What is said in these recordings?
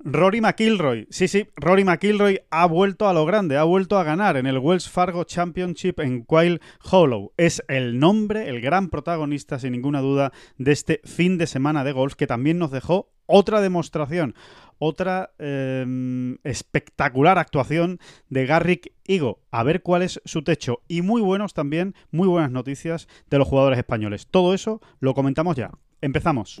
Rory McIlroy, sí, sí, Rory McIlroy ha vuelto a lo grande, ha vuelto a ganar en el Wells Fargo Championship en Quail Hollow. Es el nombre, el gran protagonista, sin ninguna duda, de este fin de semana de golf que también nos dejó otra demostración, otra em, espectacular actuación de Garrick Higo. A ver cuál es su techo. Y muy buenos también, muy buenas noticias de los jugadores españoles. Todo eso lo comentamos ya. Empezamos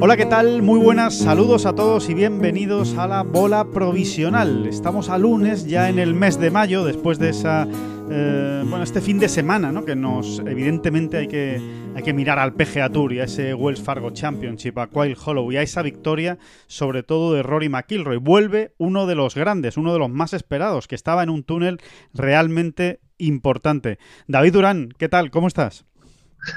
Hola, ¿qué tal? Muy buenas, saludos a todos y bienvenidos a la bola provisional. Estamos a lunes, ya en el mes de mayo, después de esa. Eh, bueno, este fin de semana, ¿no? Que nos. Evidentemente hay que, hay que mirar al PGA Tour y a ese Wells Fargo Championship, a Quail Hollow y a esa victoria, sobre todo de Rory McIlroy. Vuelve uno de los grandes, uno de los más esperados, que estaba en un túnel realmente importante. David Durán, ¿qué tal? ¿Cómo estás?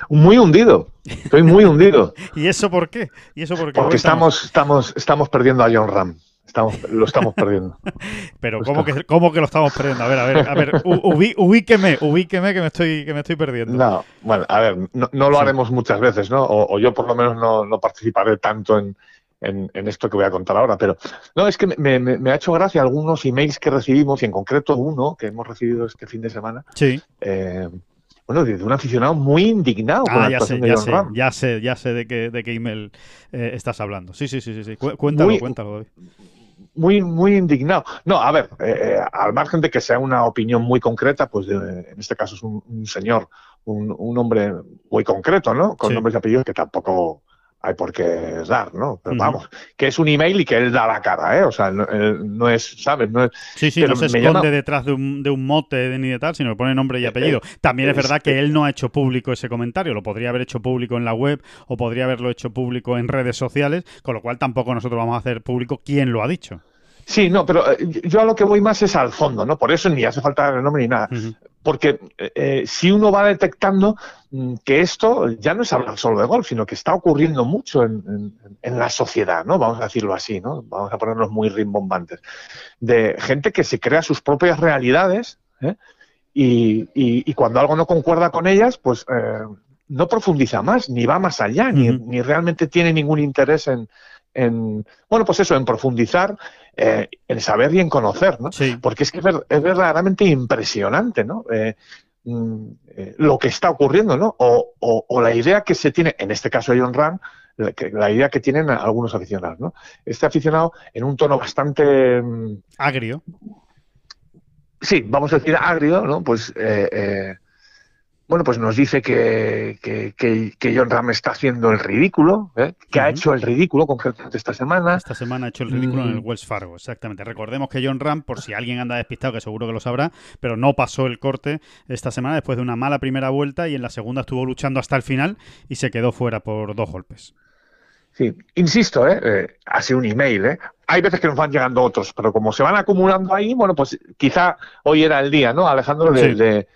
Muy hundido. Estoy muy hundido. ¿Y eso por qué? ¿Y eso por qué? Porque estamos, estamos, estamos perdiendo a John Ram. Estamos, lo estamos perdiendo. Pero ¿cómo que, ¿cómo que lo estamos perdiendo? A ver, a ver, a ver, ubíqueme, ubíqueme que me estoy, que me estoy perdiendo. No, bueno, a ver, no, lo haremos muchas veces, ¿no? O, yo por lo menos no, participaré tanto en, en, esto que voy a contar ahora. Pero no, es que me, me, ha hecho gracia algunos emails que recibimos, y en concreto uno que hemos recibido este fin de semana. Sí. Eh, bueno, de un aficionado muy indignado con ah, la ya sé, ya sé, ya sé, ya sé de qué, de qué email eh, estás hablando. Sí, sí, sí, sí. Cuéntalo, muy, cuéntalo. Muy, muy indignado. No, a ver, eh, al margen de que sea una opinión muy concreta, pues en este caso es un, señor, un, un, hombre muy concreto, ¿no? Con nombres y apellidos que tampoco hay por qué dar, ¿no? Pero vamos, que es un email y que él da la cara, ¿eh? O sea, no, es, ¿sabes? No es, sí, sí, no se esconde detrás de un, de un mote ni de tal, sino que pone nombre y eh, apellido. Eh, También es, verdad que él no ha hecho público ese comentario, lo podría haber hecho público en la web o podría haberlo hecho público en redes sociales, con lo cual tampoco nosotros vamos a hacer público quién lo ha dicho. Sí, no, pero yo a lo que voy más es al fondo, ¿no? Por eso ni hace falta el nombre ni nada porque eh, si uno va detectando mm, que esto ya no es hablar solo de golf, sino que está ocurriendo mucho en, la sociedad, ¿no? Vamos a decirlo así, ¿no? Vamos a ponernos muy rimbombantes. De gente que se crea sus propias realidades ¿eh? y, cuando algo no concuerda con ellas, pues eh, no profundiza más, ni va más allá, ni, realmente tiene ningún interés en, bueno, pues eso, en profundizar eh, en saber y en conocer, ¿no? Porque es que es, verdaderamente impresionante, ¿no? Eh, mm, eh, lo que está ocurriendo, ¿no? O, la idea que se tiene, en este caso John Ram, la, idea que tienen algunos aficionados, ¿no? Este aficionado en un tono bastante... Mm, agrio. Sí, vamos a decir agrio, ¿no? Pues bueno, pues nos dice que, que, John Ram está haciendo el ridículo, ¿eh? que ha hecho el ridículo concretamente esta semana. Esta semana ha hecho el ridículo en el mm. Wells Fargo, exactamente. Recordemos que John Ram, por si alguien anda despistado, que seguro que lo sabrá, pero no pasó el corte esta semana después de una mala primera vuelta y en la segunda estuvo luchando hasta el final y se quedó fuera por dos golpes. Sí, insisto, ¿eh? eh ha sido un email, ¿eh? Hay veces que nos van llegando otros, pero como se van acumulando ahí, bueno, pues quizá hoy era el día, ¿no, Alejandro? de de,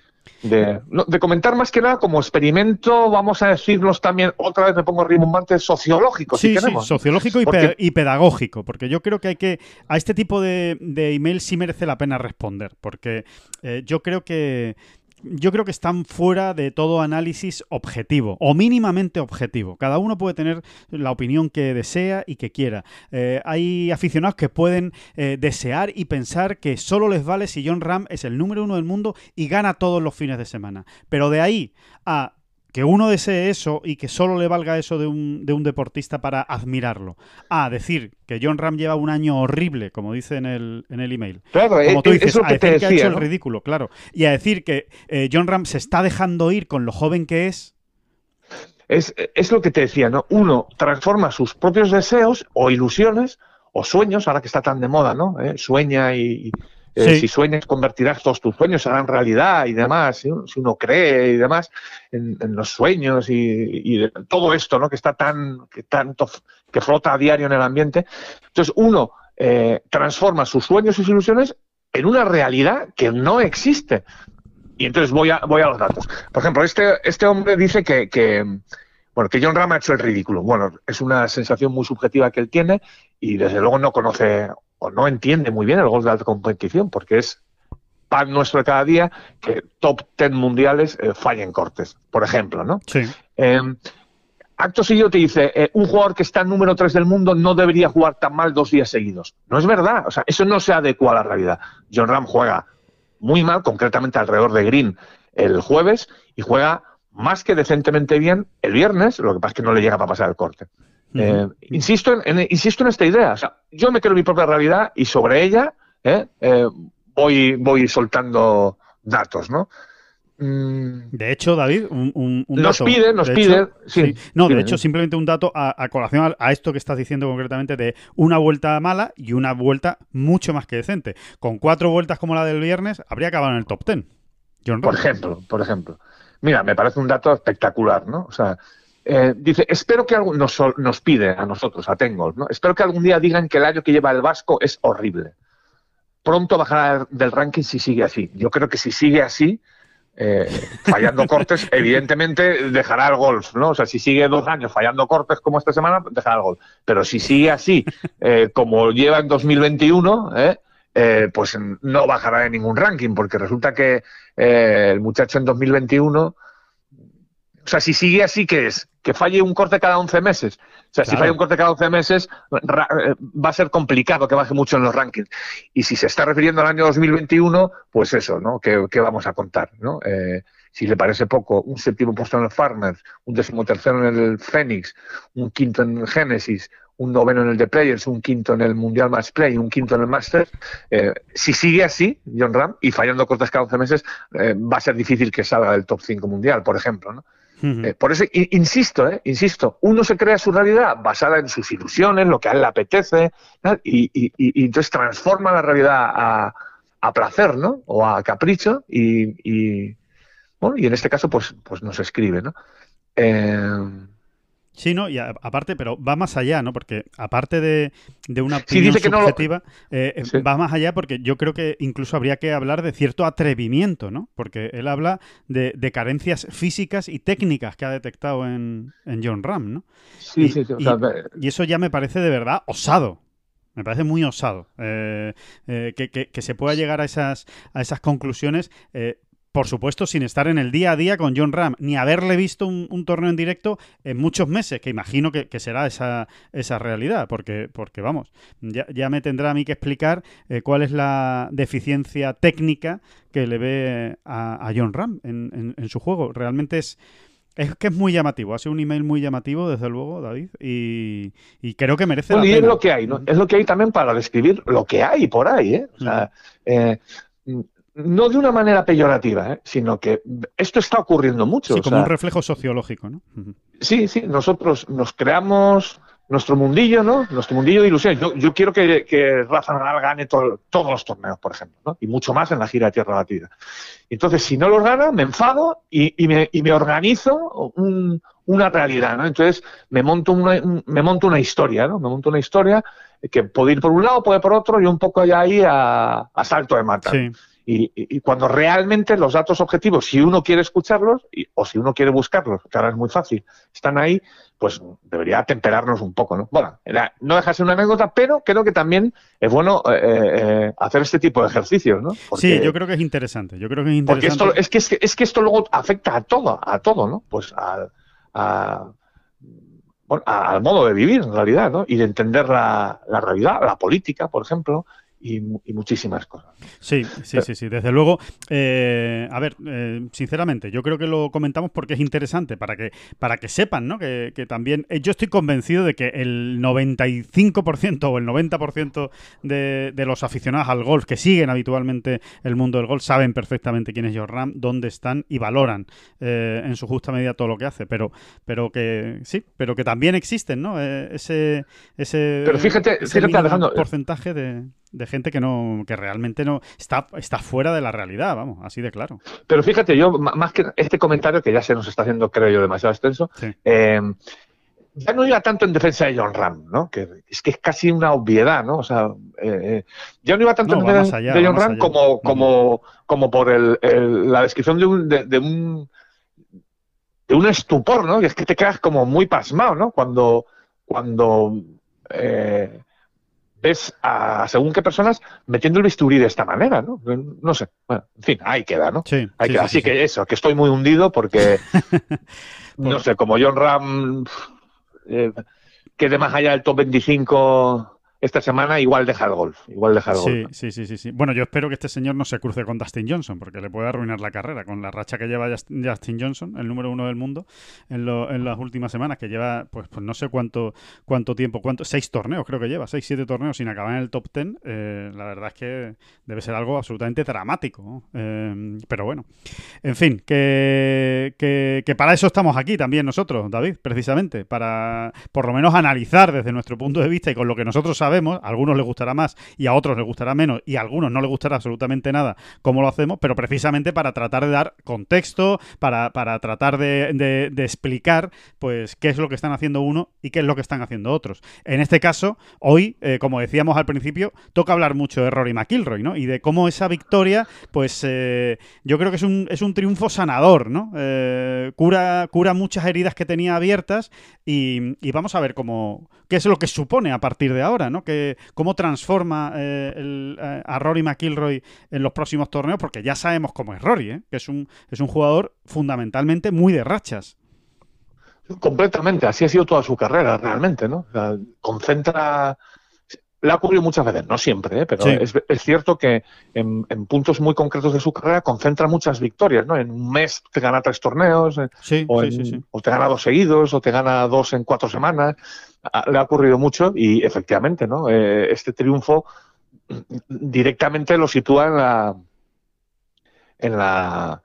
de, comentar más que nada como experimento, vamos a decirnos también, otra vez me pongo rimbombante, sociológico. Sí, sí, sociológico y, pedagógico, porque yo creo que hay que, a este tipo de, de email sí merece la pena responder, porque eh, yo creo que yo creo que están fuera de todo análisis objetivo o mínimamente objetivo. Cada uno puede tener la opinión que desea y que quiera. Eh, hay aficionados que pueden eh, desear y pensar que solo les vale si John Ram es el número uno del mundo y gana todos los fines de semana. Pero de ahí a que uno desee eso y que solo le valga eso de un, de un deportista para admirarlo. A decir que John Ram lleva un año horrible, como dice en el, en el email. Claro, como eh, tú dices, a decir que ha hecho el ridículo, claro. Y a decir que eh, John Ram se está dejando ir con lo joven que es. Es, es lo que te decía, ¿no? Uno transforma sus propios deseos o ilusiones o sueños, ahora que está tan de moda, ¿no? Eh, sueña y, Eh, si sueñas, convertirás todos tus sueños en realidad y demás. Si uno, cree y demás en, los sueños y, todo esto, ¿no? Que está tan, que tanto, que flota a diario en el ambiente. Entonces, uno eh, transforma sus sueños y sus ilusiones en una realidad que no existe. Y entonces voy a, voy a los datos. Por ejemplo, este, este hombre dice que, que bueno, que John Ram ha hecho el ridículo. Bueno, es una sensación muy subjetiva que él tiene y desde luego no conoce o no entiende muy bien el golf de alta competición porque es pan nuestro de cada día que top ten mundiales eh, fallen cortes, por ejemplo, ¿no? Sí. Em, acto seguido te dice, eh, un jugador que está número 3 del mundo no debería jugar tan mal dos días seguidos. No es verdad, o sea, eso no se adecua a la realidad. John Ram juega muy mal, concretamente alrededor de Green el jueves, y juega más que decentemente bien el viernes, lo que pasa es que no le llega para pasar el corte. Eh, insisto, en, insisto en esta idea. O sea, yo me creo mi propia realidad y sobre ella eh, eh, voy, voy soltando datos, ¿no? Mm. De hecho, David, un, nos pide, nos pide. sí, No, de hecho, simplemente un dato a, colación a, esto que estás diciendo concretamente de una vuelta mala y una vuelta mucho más que decente. Con cuatro vueltas como la del viernes, habría acabado en el top ten. por ejemplo, por ejemplo. Mira, me parece un dato espectacular, ¿no? O sea, eh, dice, espero que algún, nos, nos pide a nosotros, a Tengol, ¿no? Espero que algún día digan que el año que lleva el Vasco es horrible. Pronto bajará del ranking si sigue así. Yo creo que si sigue así, eh, fallando cortes, evidentemente dejará el golf, ¿no? O sea, si sigue dos años fallando cortes como esta semana, dejará el golf. Pero si sigue así, eh, como lleva en 2021, pues no bajará de ningún ranking, porque resulta que el muchacho en 2021. O sea, si sigue así, ¿qué es? Que falle un corte cada 11 meses. O sea, si falla un corte cada 11 meses, eh, va a ser complicado que baje mucho en los rankings. Y si se está refiriendo al año 2021, pues eso, ¿no? ¿Qué, vamos a contar? ¿no? Eh, si le parece poco, un séptimo puesto en el Farmers, un decimotercero en el Phoenix, un quinto en el Genesis, un noveno en el The Players, un quinto en el Mundial Match Play, un quinto en el Masters. Eh, si sigue así, John Ram, y fallando cortes cada 11 meses, eh, va a ser difícil que salga del top 5 mundial, por ejemplo. ¿no? Eh, por eso, insisto, insisto, uno se crea su realidad basada en sus ilusiones, lo que a él le apetece, y, entonces transforma la realidad a, a, placer, ¿no? O a capricho, y, bueno, y en este caso, pues, pues nos escribe, ¿no? Sí, no, y aparte, pero va más allá, ¿no? Porque aparte de, una opinión subjetiva, eh, eh, va más allá porque yo creo que incluso habría que hablar de cierto atrevimiento, ¿no? Porque él habla de, carencias físicas y técnicas que ha detectado en, John Ram, ¿no? Sí, sí, sí. y, eso ya me parece de verdad osado. Me parece muy osado eh, que, se pueda llegar a esas, a esas conclusiones por supuesto, sin estar en el día a día con John Ram, ni haberle visto un, torneo en directo en muchos meses, que imagino que, será esa, esa, realidad, porque, porque vamos, ya, me tendrá a mí que explicar eh, cuál es la deficiencia técnica que le ve a, John Ram en, su juego. Realmente es, es que es muy llamativo, hace un email muy llamativo, desde luego, David, y, creo que merece la y es lo que hay, ¿no? Es lo que hay también para describir lo que hay por ahí, ¿eh? O sea, eh, no de una manera peyorativa, ¿eh? sino que esto está ocurriendo mucho. Sí, como un reflejo sociológico, ¿no? Sí, sí, nosotros nos creamos nuestro mundillo, ¿no? Nuestro mundillo de ilusiones. Yo, quiero que, que, Rafa Nadal gane todos los torneos, por ejemplo, ¿no? Y mucho más en la gira de tierra batida. Entonces, si no los gana, me enfado y, me, y me, organizo una realidad, ¿no? Entonces, me monto una, me monto una historia, ¿no? Me monto una historia que puede ir por un lado, puede por otro, y un poco ya ahí a, a salto de mata. Sí. Y, cuando realmente los datos objetivos, si uno quiere escucharlos o si uno quiere buscarlos, que ahora es muy fácil, están ahí, pues debería temperarnos un poco, ¿no? Bueno, no deja ser una anécdota, pero creo que también es bueno eh, eh, hacer este tipo de ejercicios, ¿no? sí, yo creo que es interesante. Yo creo que es interesante. Porque esto, es, que, es, que, esto luego afecta a todo, a todo, ¿no? Pues al, al modo de vivir, en realidad, ¿no? Y de entender la, la realidad, la política, por ejemplo, y, muchísimas cosas. Sí, sí, sí, sí, desde luego. Eh, a ver, eh, sinceramente, yo creo que lo comentamos porque es interesante, para que, para que sepan, ¿no? Que, también, eh, yo estoy convencido de que el 95% o el 90% de, de los aficionados al golf que siguen habitualmente el mundo del golf saben perfectamente quién es George Ram, dónde están y valoran en su justa medida todo lo que hace, pero, pero que sí, pero que también existen, ¿no? ese, ese, pero fíjate, fíjate porcentaje de de gente que no que realmente no está está fuera de la realidad, vamos, así de claro. Pero fíjate, yo más que este comentario que ya se nos está haciendo, creo yo, demasiado extenso, eh, ya no iba tanto en defensa de John Ram, ¿no? Que es que es casi una obviedad, ¿no? O sea, eh, ya no iba tanto en defensa de John Ram como, como, como por el, la descripción de un, de, un de un estupor, ¿no? Y es que te quedas como muy pasmado, ¿no? Cuando cuando eh, ves a según qué personas metiendo el bisturí de esta manera, ¿no? No sé. Bueno, en fin, ahí queda, ¿no? Sí, Así que eso, que estoy muy hundido porque, no sé, como John Ram eh, quede más allá del top 25 esta semana igual deja el golf. Igual deja el golf. Sí, sí, sí, sí. Bueno, yo espero que este señor no se cruce con Dustin Johnson, porque le puede arruinar la carrera con la racha que lleva Justin Johnson, el número uno del mundo, en, en las últimas semanas, que lleva, pues, pues no sé cuánto, cuánto tiempo, cuánto, seis torneos creo que lleva, seis, siete torneos sin acabar en el top ten. Eh, la verdad es que debe ser algo absolutamente dramático. Eh, pero bueno, en fin, que, que, que para eso estamos aquí también nosotros, David, precisamente, para por lo menos analizar desde nuestro punto de vista y con lo que nosotros sabemos a algunos les gustará más y a otros les gustará menos y a algunos no les gustará absolutamente nada cómo lo hacemos, pero precisamente para tratar de dar contexto, para, tratar de, explicar pues qué es lo que están haciendo uno y qué es lo que están haciendo otros. En este caso, hoy, eh, como decíamos al principio, toca hablar mucho de Rory McIlroy, ¿no? Y de cómo esa victoria, pues eh, yo creo que es un, es un triunfo sanador, ¿no? Eh, cura, cura muchas heridas que tenía abiertas y, y, vamos a ver cómo, qué es lo que supone a partir de ahora, ¿no? Cómo transforma eh, eh, a Rory McIlroy en los próximos torneos, porque ya sabemos cómo es Rory, ¿eh? que es un, es un jugador fundamentalmente muy de rachas. Completamente, así ha sido toda su carrera, realmente, ¿no? concentra le ha ocurrido muchas veces, no siempre, pero es, cierto que en, puntos muy concretos de su carrera concentra muchas victorias, ¿no? En un mes te gana tres torneos, o, o, te gana dos seguidos, o te gana dos en cuatro semanas le ha ocurrido mucho y efectivamente, ¿no? Eh, este triunfo directamente lo sitúa en la en la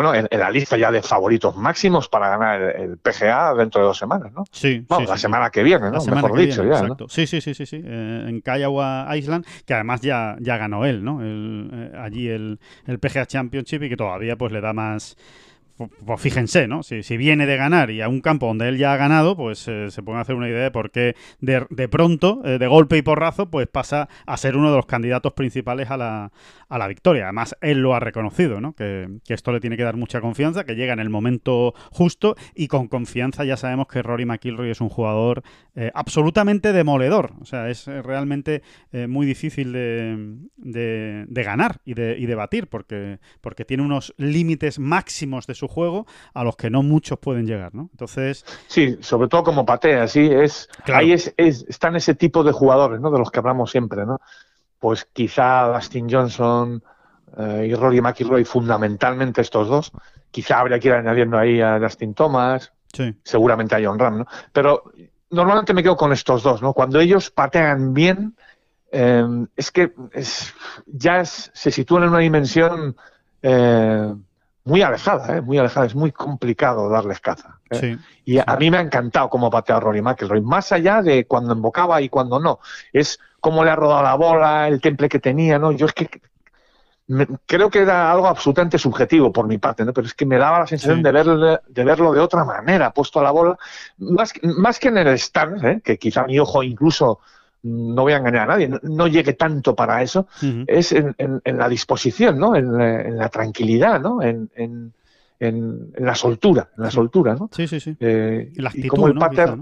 bueno, en, la lista ya de favoritos máximos para ganar el, PGA dentro de dos semanas, ¿no? Sí. la semana que viene, ¿no? Mejor dicho, ya, Sí, sí, sí, sí, sí. Eh, en Kiowa Island, que además ya, ya ganó él, ¿no? Eh, allí el, el PGA Championship y que todavía pues le da más pues fíjense, ¿no? Si, si, viene de ganar y a un campo donde él ya ha ganado, pues eh, se pueden hacer una idea de por qué de, de pronto, eh, de golpe y porrazo, pues pasa a ser uno de los candidatos principales a la, a la victoria. Además, él lo ha reconocido, ¿no? Que, esto le tiene que dar mucha confianza, que llega en el momento justo y con confianza ya sabemos que Rory McIlroy es un jugador eh, absolutamente demoledor. O sea, es realmente muy difícil de, de, ganar y de, y de batir porque, porque tiene unos límites máximos de su juego a los que no muchos pueden llegar, ¿no? Entonces... Sí, sobre todo como patea, sí, es... Ahí es, están ese tipo de jugadores, ¿no? De los que hablamos siempre, ¿no? Pues quizá Dustin Johnson eh, y Rory McIlroy, fundamentalmente estos dos. Quizá habría que ir añadiendo ahí a Dustin Thomas, seguramente a John Ram, ¿no? Pero normalmente me quedo con estos dos, ¿no? Cuando ellos patean bien, eh, es que ya se sitúan en una dimensión eh, muy alejada, ¿eh? muy alejada. Es muy complicado darles caza. ¿eh? y a, mí me ha encantado cómo patea Rory McIlroy, más allá de cuando embocaba y cuando no. Es cómo le ha rodado la bola, el temple que tenía, ¿no? Yo es que creo que era algo absolutamente subjetivo por mi parte, ¿no? Pero es que me daba la sensación de, verlo, de verlo de otra manera, puesto a la bola, más, más que en el stand, ¿eh? que quizá mi ojo incluso no voy a engañar a nadie, no, llegue tanto para eso, es en, la disposición, ¿no? En, la tranquilidad, ¿no? En, la soltura, en la soltura, ¿no? Sí, sí, sí. Eh, la actitud, y como el pater,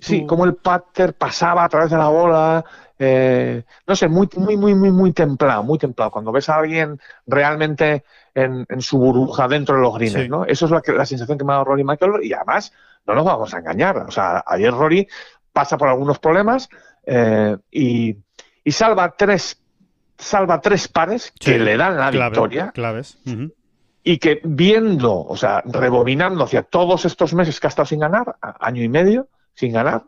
sí, como el pater pasaba a través de la bola, eh, no sé, muy, muy, muy, muy, muy templado, muy templado. Cuando ves a alguien realmente en, su burbuja dentro de los greens, ¿no? Eso es la, la sensación que me ha dado Rory Michael y además no nos vamos a engañar. O sea, ayer Rory pasa por algunos problemas, eh, y, salva tres salva tres pares que le dan la victoria. Claves. Y que viendo, o sea, rebobinando hacia todos estos meses que ha estado sin ganar, año y medio sin ganar,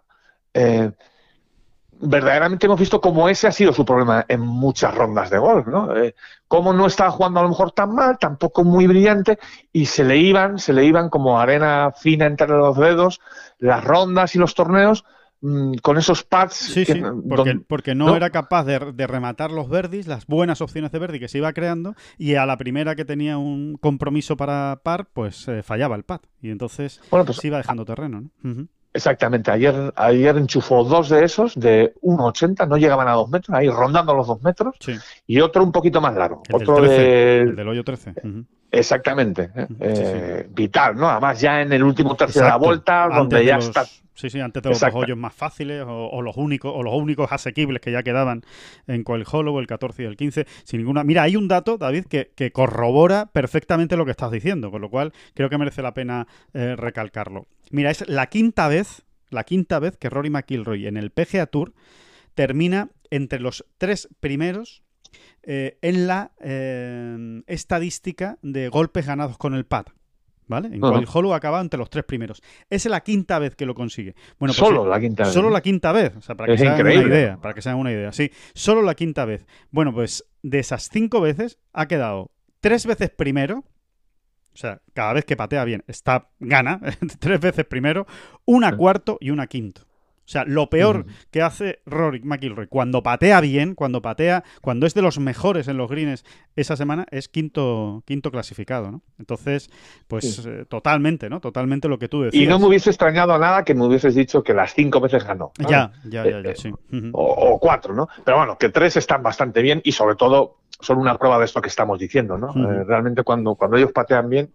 eh, verdaderamente hemos visto cómo ese ha sido su problema en muchas rondas de golf, ¿no? Eh, cómo no estaba jugando a lo mejor tan mal, tampoco muy brillante, y se le iban, se le iban como arena fina entre los dedos las rondas y los torneos, con esos pads. Sí, sí, porque, no, era capaz de, rematar los verdis, las buenas opciones de verdi que se iba creando, y a la primera que tenía un compromiso para par, pues eh, fallaba el pad. Y entonces pues se iba dejando terreno. ¿no? Exactamente, ayer, ayer enchufó dos de esos de 1,80, no llegaban a dos metros, ahí rondando los dos metros, y otro un poquito más largo. El otro del, del hoyo 13. Exactamente, ¿eh? Eh, vital, ¿no? Además ya en el último tercio de la vuelta, donde ya está... Sí, sí, antes de los hoyos más fáciles o, los únicos o los únicos asequibles que ya quedaban en Coil Hollow, el 14 y el 15, sin ninguna... Mira, hay un dato, David, que, que corrobora perfectamente lo que estás diciendo, con lo cual creo que merece la pena eh, recalcarlo. Mira, es la quinta vez, la quinta vez que Rory McIlroy en el PGA Tour termina entre los tres primeros eh, en la eh, estadística de golpes ganados con el pad. ¿Vale? En cual Hollow acaba entre los tres primeros. Es la quinta vez que lo consigue. Bueno, pues solo la quinta vez. Solo la quinta vez. O sea, para que se hagan una idea. Para que se hagan una idea. Sí, solo la quinta vez. Bueno, pues de esas cinco veces ha quedado tres veces primero. O sea, cada vez que patea bien, está gana. tres veces primero, una cuarto y una quinto. O sea, lo peor que hace Rory McIlroy cuando patea bien, cuando patea, cuando es de los mejores en los greens esa semana, es quinto, quinto clasificado, ¿no? Entonces, pues eh, totalmente, ¿no? Totalmente lo que tú decías. Y no me hubiese extrañado nada que me hubieses dicho que las cinco veces ganó. Ya, ya, ya, ya, sí. o, cuatro, ¿no? Pero bueno, que tres están bastante bien y sobre todo son una prueba de esto que estamos diciendo, ¿no? Eh, realmente cuando, cuando ellos patean bien,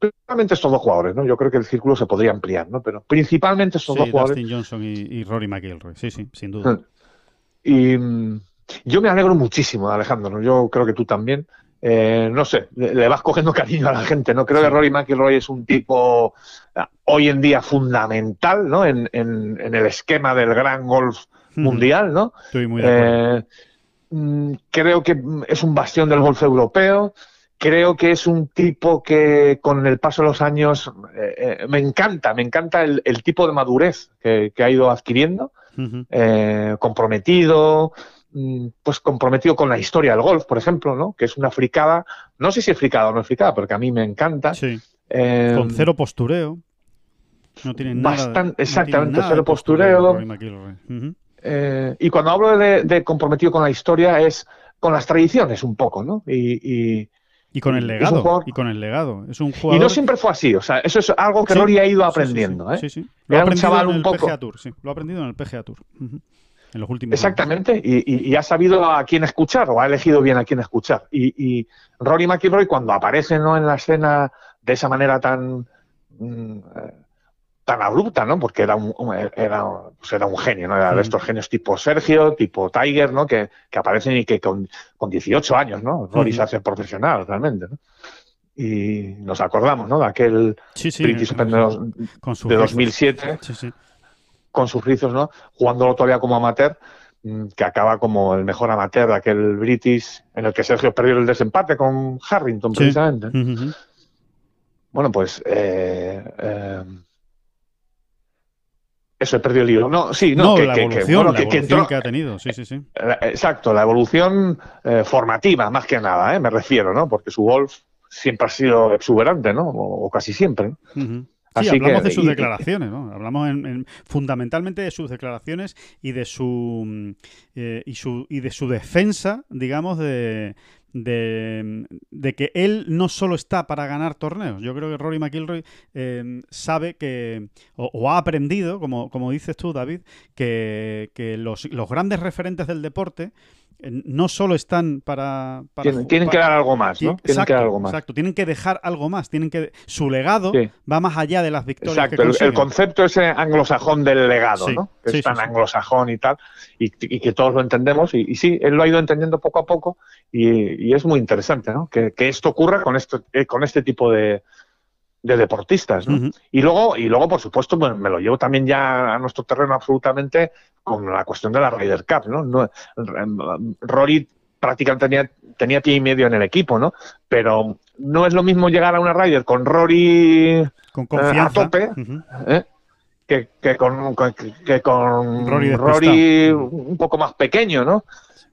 principalmente estos dos jugadores, ¿no? Yo creo que el círculo se podría ampliar, ¿no? Pero principalmente estos dos jugadores. Dustin Johnson y, Rory McIlroy, sí, sí, sin duda. Y mm, yo me alegro muchísimo Alejandro, Yo creo que tú también. Eh, no sé, le, vas cogiendo cariño a la gente, ¿no? Creo que Rory McIlroy es un tipo ah, hoy en día fundamental, ¿no? En, el esquema del gran golf mundial, ¿no? Estoy muy de acuerdo. Eh, mm, creo que es un bastión del golf europeo creo que es un tipo que con el paso de los años eh, eh, me encanta, me encanta el, tipo de madurez que, ha ido adquiriendo, eh, comprometido, mm, pues comprometido con la historia del golf, por ejemplo, ¿no? Que es una fricada, no sé si es fricada o no es fricada, porque a mí me encanta. con cero postureo. No tiene nada. exactamente, cero postureo. y cuando hablo de, comprometido con la historia es con las tradiciones un poco, ¿no? y, y con el legado. Y con el legado. Es un jugador... Y no siempre fue así. O sea, eso es algo que Rory ha ido aprendiendo. ¿eh? Sí, sí. Lo ha aprendido en el PGA Tour. Sí. Lo ha aprendido en el PGA Tour. En los últimos Exactamente. Y, ha sabido a quién escuchar o ha elegido bien a quién escuchar. Y, Rory McIlroy, cuando aparece ¿no? en la escena de esa manera tan. Mm, eh, tan abrupta, ¿no? Porque era un, era, pues era un genio, ¿no? Era de estos genios tipo Sergio, tipo Tiger, ¿no? Que, que aparecen y que con, con 18 años, ¿no? Rory se hace profesional realmente, ¿no? Y nos acordamos, ¿no? De aquel sí, príncipe de, de 2007, con sus rizos, ¿no? Jugándolo todavía como amateur, mm, que acaba como el mejor amateur de aquel British, en el que Sergio perdió el desempate con Harrington, precisamente. Bueno, pues eh, eh, eso, he perdido el libro. No, sí, no, que, la evolución, que, ha tenido, sí, sí, sí. Exacto, la evolución eh, formativa, más que nada, ¿eh? me refiero, ¿no? Porque su golf siempre ha sido exuberante, ¿no? O, casi siempre. Sí, hablamos de sus declaraciones, ¿no? Hablamos fundamentalmente de sus declaraciones y de su, mm, eh, y su y de su defensa, digamos, de, de, que él no solo está para ganar torneos. Yo creo que Rory McIlroy eh, sabe que, o, ha aprendido, como, como dices tú, David, que, que los, los, grandes referentes del deporte no solo están para... tienen, que dar algo más, ¿no? Tienen que dar algo más. Exacto, tienen que dejar algo más, tienen que... Su legado va más allá de las victorias Exacto, el, concepto ese anglosajón del legado, ¿no? Que es tan anglosajón y tal, y, que todos lo entendemos, y, sí, él lo ha ido entendiendo poco a poco, y, es muy interesante, ¿no? Que, esto ocurra con, esto, eh, con este tipo de, de deportistas. ¿no? Y luego, y luego, por supuesto, me lo llevo también ya a nuestro terreno absolutamente con la cuestión de la Ryder Cup. ¿no? Rory prácticamente tenía, tenía pie y medio en el equipo, ¿no? Pero no es lo mismo llegar a una Ryder con Rory con confianza. a tope. ¿eh? Que, que, con, que, con Rory, un poco más pequeño, ¿no?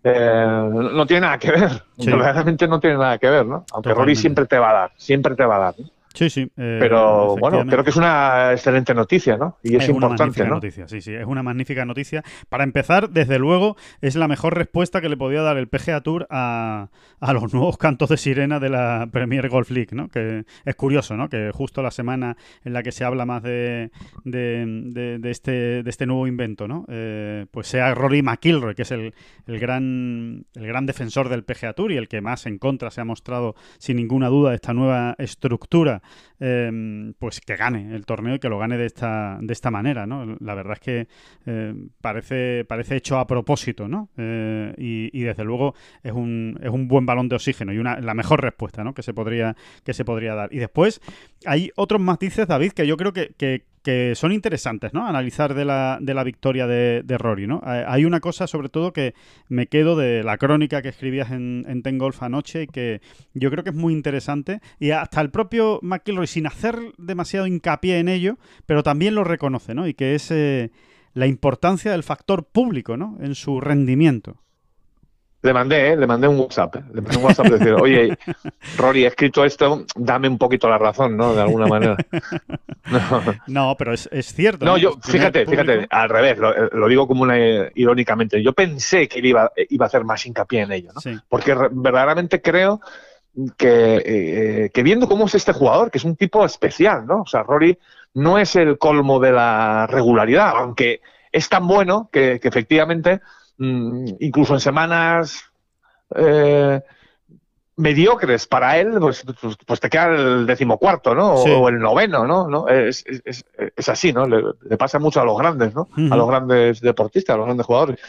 Eh, no tiene nada que ver, verdaderamente no tiene nada que ver, ¿no? Aunque Rory siempre te va a dar, siempre te va a dar. Sí, sí. Eh, Pero bueno, creo que es una excelente noticia, ¿no? Y es, importante, una noticia, sí, sí, es una magnífica noticia. Para empezar, desde luego, es la mejor respuesta que le podía dar el PGA Tour a, los nuevos cantos de sirena de la Premier Golf League, ¿no? Que es curioso, ¿no? Que justo la semana en la que se habla más de, de, este, de este nuevo invento, ¿no? Eh, pues sea Rory McIlroy, que es el, el, gran, el gran defensor del PGA Tour y el que más en contra se ha mostrado sin ninguna duda de esta nueva estructura Em, pues que gane el torneo y que lo gane de esta, de esta manera, ¿no? La verdad es que eh, parece, parece hecho a propósito, ¿no? Eh, y, desde luego es un, es un buen balón de oxígeno y una, la mejor respuesta, ¿no? Que se podría, que se podría dar. Y después hay otros matices, David, que yo creo que que son interesantes, ¿no? Analizar de la, de la victoria de, Rory, ¿no? Eh, hay una cosa, sobre todo, que me quedo de la crónica que escribías en, en Ten Golf anoche y que yo creo que es muy interesante. Y hasta el propio McIlroy, sin hacer demasiado hincapié en ello, pero también lo reconoce, ¿no? Y que es eh, la importancia del factor público, ¿no? En su rendimiento. Le mandé, ¿eh? le mandé un WhatsApp. ¿eh? Le mandé un WhatsApp decir, oye, Rory, he escrito esto, dame un poquito la razón, ¿no? De alguna manera. No, pero es, cierto. No, yo, fíjate, fíjate, al revés, lo, digo como una, irónicamente. Yo pensé que él iba, iba a hacer más hincapié en ello, ¿no? Porque verdaderamente creo que, eh, que viendo cómo es este jugador, que es un tipo especial, ¿no? O sea, Rory no es el colmo de la regularidad, aunque es tan bueno que efectivamente incluso en semanas eh, mediocres para él, pues, pues, pues, te queda el decimocuarto, ¿no? O, el noveno, ¿no? ¿No? Es, es, es, así, ¿no? Le, pasa mucho a los grandes, ¿no? A los grandes deportistas, a los grandes jugadores.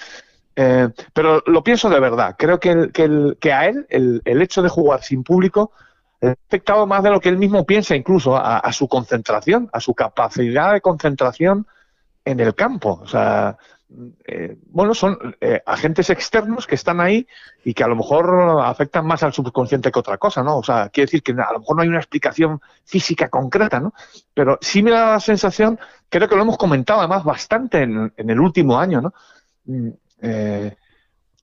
Eh, pero lo pienso de verdad. Creo que, que, que a él el, el, hecho de jugar sin público ha afectado más de lo que él mismo piensa, incluso a, a su concentración, a su capacidad de concentración en el campo. O sea, eh, bueno, son eh, agentes externos que están ahí y que a lo mejor afectan más al subconsciente que otra cosa, ¿no? O sea, quiere decir que a lo mejor no hay una explicación física concreta, ¿no? Pero sí me da la sensación, creo que lo hemos comentado además bastante en, el último año, ¿no? Mm, eh,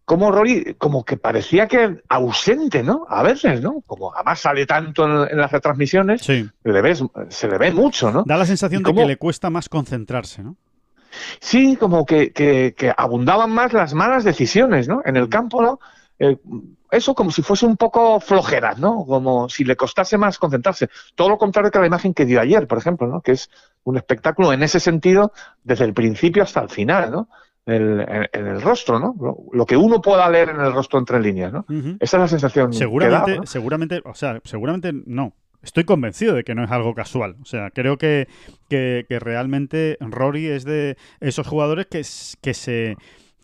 como Rory, como que parecía que ausente, ¿no? A veces, ¿no? Como además sale tanto en, las retransmisiones, se, le ve, se le ve mucho, ¿no? Da la sensación de que le cuesta más concentrarse, ¿no? Sí, como que, que, abundaban más las malas decisiones, ¿no? En el campo, ¿no? Eh, eso como si fuese un poco flojera, ¿no? Como si le costase más concentrarse. Todo lo contrario que la imagen que dio ayer, por ejemplo, ¿no? Que es un espectáculo en ese sentido desde el principio hasta el final, ¿no? en, el rostro, ¿no? Lo, que uno pueda leer en el rostro entre líneas, ¿no? Esa es la sensación. Seguramente, que da, seguramente, o sea, seguramente no, estoy convencido de que no es algo casual. O sea, creo que, que, realmente Rory es de esos jugadores que, que se...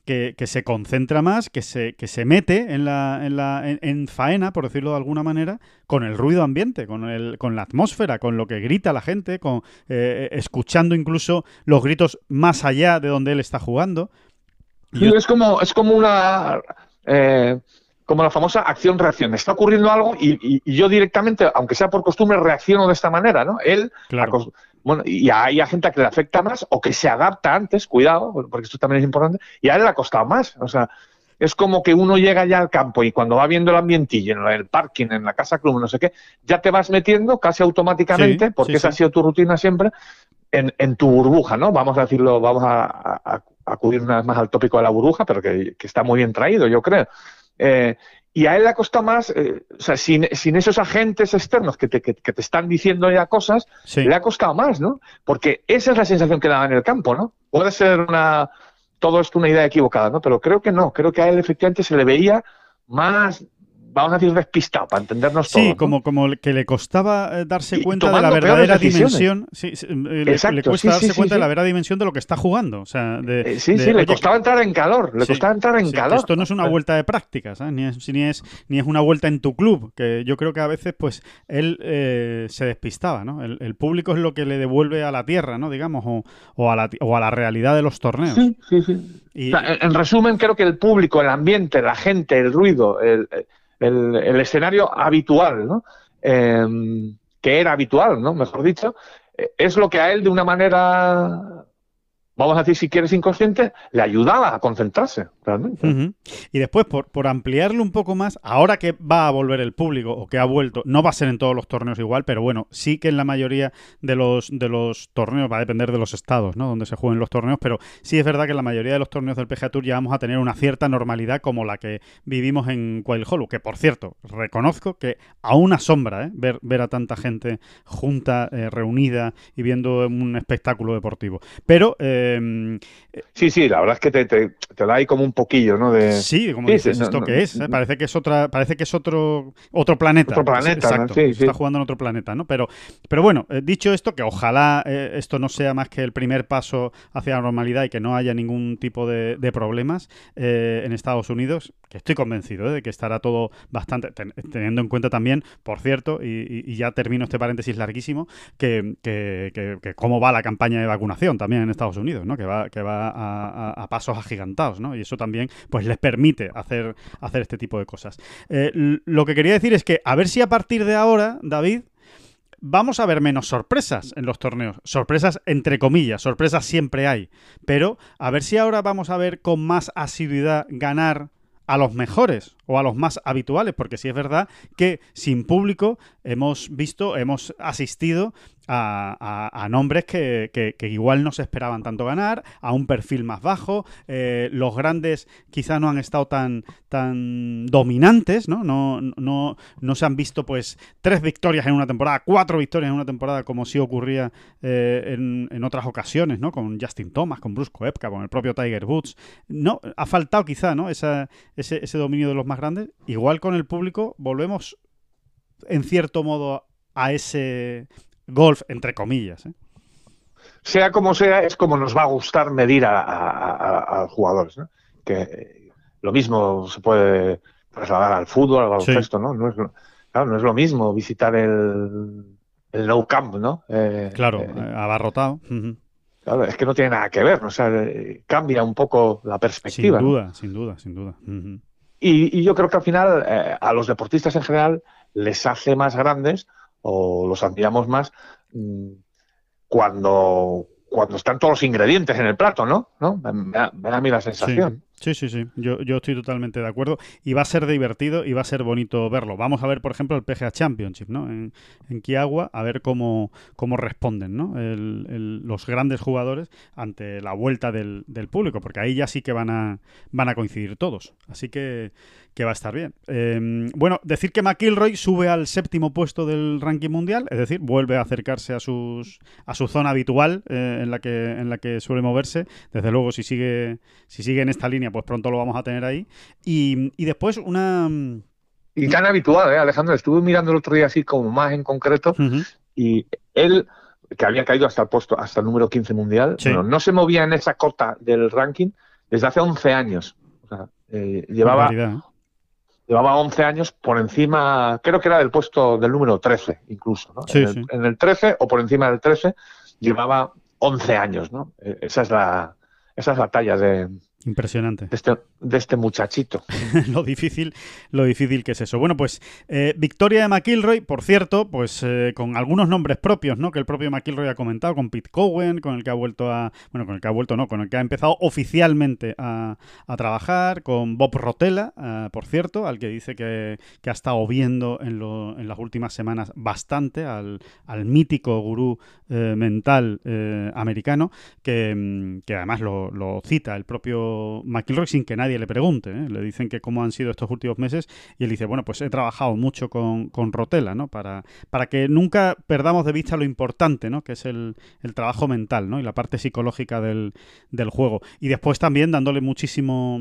Que, se concentra más, que se, que se mete en, la, en, la, en, faena, por decirlo de alguna manera, con el ruido ambiente, con, el, con la atmósfera, con lo que grita la gente, con, eh, escuchando incluso los gritos más allá de donde él está jugando. es, como, es como una... Eh, como la famosa acción-reacción. Está ocurriendo algo y, yo directamente, aunque sea por costumbre, reacciono de esta manera, ¿no? Él, bueno, y hay gente a que le afecta más o que se adapta antes, cuidado, porque esto también es importante, y a él le ha costado más. O sea, es como que uno llega ya al campo y cuando va viendo el ambientillo, en el parking, en la casa club, no sé qué, ya te vas metiendo casi automáticamente, porque esa ha sido tu rutina siempre, en, tu burbuja, ¿no? Vamos a decirlo, vamos a, acudir una vez más al tópico de la burbuja, pero que está muy bien traído, yo creo. Eh, y a él le ha costado más, eh, o sea, sin, esos agentes externos que te, que, te, están diciendo ya cosas, le ha costado más, ¿no? Porque esa es la sensación que daba en el campo, ¿no? Puede ser una, todo esto una idea equivocada, ¿no? Pero creo que no, creo que a él efectivamente se le veía más vamos a decir, despistado, para entendernos sí, Sí, como, como que le costaba eh, darse cuenta de la verdadera dimensión. Sí, eh, le, cuesta darse cuenta de la verdadera dimensión de lo que está jugando. O sea, de, eh, sí, sí, le costaba entrar en calor. Le costaba entrar en calor. Esto no es una vuelta de prácticas, ni, es, ni, es, ni es una vuelta en tu club. Que yo creo que a veces, pues, él se despistaba, ¿no? El, público es lo que le devuelve a la tierra, ¿no? Digamos, o, o, a, la, o a la realidad de los torneos. Sí, sí, sí. en resumen, creo que el público, el ambiente, la gente, el ruido, el, el, escenario habitual, ¿no? Em, que era habitual, ¿no? Mejor dicho, eh, es lo que a él de una manera vamos a decir, si quieres inconsciente, le ayudaba a concentrarse, realmente. Y después, por, por ampliarlo un poco más, ahora que va a volver el público, o que ha vuelto, no va a ser en todos los torneos igual, pero bueno, sí que en la mayoría de los, de los torneos, va a depender de los estados, ¿no? Donde se jueguen los torneos, pero sí es verdad que en la mayoría de los torneos del PGA Tour ya vamos a tener una cierta normalidad como la que vivimos en Wild Hollow, que por cierto, reconozco que a una sombra, ¿eh? ver, ver a tanta gente junta, eh, reunida y viendo un espectáculo deportivo. Pero... Em, sí, sí, la verdad es que te, te, da ahí como un poquillo, ¿no? De... Sí, como dices, ¿esto qué es? ¿eh? Parece que es otra, parece que es otro, otro planeta. Otro planeta, Exacto, está jugando en otro planeta, ¿no? Pero, pero bueno, dicho esto, que ojalá esto no sea más que el primer paso hacia la normalidad y que no haya ningún tipo de, problemas en Estados Unidos, que estoy convencido de que estará todo bastante, teniendo en cuenta también, por cierto, y, ya termino este paréntesis larguísimo, que, cómo va la campaña de vacunación también en Estados Unidos, ¿no? que va, que va a, pasos agigantados, ¿no? y eso también pues les permite hacer, hacer este tipo de cosas. Eh, lo que quería decir es que a ver si a partir de ahora, David, vamos a ver menos sorpresas en los torneos. Sorpresas entre comillas, sorpresas siempre hay. Pero a ver si ahora vamos a ver con más asiduidad ganar a los mejores o a los más habituales, porque sí es verdad que sin público hemos visto, hemos asistido a, nombres que, igual no se esperaban tanto ganar, a un perfil más bajo. Eh, los grandes quizá no han estado tan, tan dominantes, ¿no? No, no, no se han visto pues tres victorias en una temporada, cuatro victorias en una temporada, como sí ocurría eh, en, otras ocasiones, ¿no? Con Justin Thomas, con Bruce Koepka, con el propio Tiger Woods. No, ha faltado quizá, ¿no? ese, ese dominio de los más grandes. Igual con el público volvemos en cierto modo a ese golf, entre comillas. ¿eh? Sea como sea, es como nos va a gustar medir a, los jugadores. Que lo mismo se puede trasladar al fútbol, al baloncesto, ¿no? No es, claro, no es lo mismo visitar el, el no camp, ¿no? Eh, claro, eh, abarrotado. Claro, es que no tiene nada que ver, ¿no? o sea, cambia un poco la perspectiva. Sin duda, sin duda, sin duda. Y, yo creo que al final a los deportistas en general les hace más grandes o los admiramos más mm, cuando, cuando están todos los ingredientes en el plato, ¿no? ¿No? Me, da, a mí la sensación. Sí, sí. Yo, yo estoy totalmente de acuerdo. Y va a ser divertido y va a ser bonito verlo. Vamos a ver, por ejemplo, el PGA Championship, ¿no? En, en Kiagua, a ver cómo, cómo responden, ¿no? los grandes jugadores ante la vuelta del, del, público, porque ahí ya sí que van a, van a coincidir todos. Así que, que va a estar bien. Em, bueno, decir que McIlroy sube al séptimo puesto del ranking mundial, es decir, vuelve a acercarse a sus a su zona habitual eh, en la que en la que suele moverse. Desde luego, si sigue si sigue en esta línea, pues pronto lo vamos a tener ahí. Y, después una y tan habitual, ¿eh, Alejandro? Estuve mirando el otro día así como más en concreto y él que había caído hasta el puesto hasta el número 15 mundial, no se movía en esa cota del ranking desde hace 11 años. O sea, eh, llevaba llevaba 11 años por encima, creo que era del puesto del número 13 incluso, ¿no? en, el, en, el, 13 o por encima del 13 llevaba 11 años, ¿no? E, esa es la, esa es la talla de, Impresionante. De este, de este muchachito. lo difícil, lo difícil que es eso. Bueno, pues eh, victoria de McIlroy, por cierto, pues eh, con algunos nombres propios, ¿no? Que el propio McIlroy ha comentado, con Pete Cowen, con el que ha vuelto a, bueno, con el que ha vuelto, no, con el que ha empezado oficialmente a, trabajar, con Bob Rotella, eh, por cierto, al que dice que, ha estado viendo en, en, las últimas semanas bastante al, mítico gurú mental americano, que, mm, que además lo, lo cita el propio McIlroy sin que nadie le pregunte. ¿eh? Le dicen que cómo han sido estos últimos meses y él dice, bueno, pues he trabajado mucho con, con Rotela, ¿no? Para, para que nunca perdamos de vista lo importante, ¿no? Que es el, trabajo mental, ¿no? Y la parte psicológica del, juego. Y después también dándole muchísimo,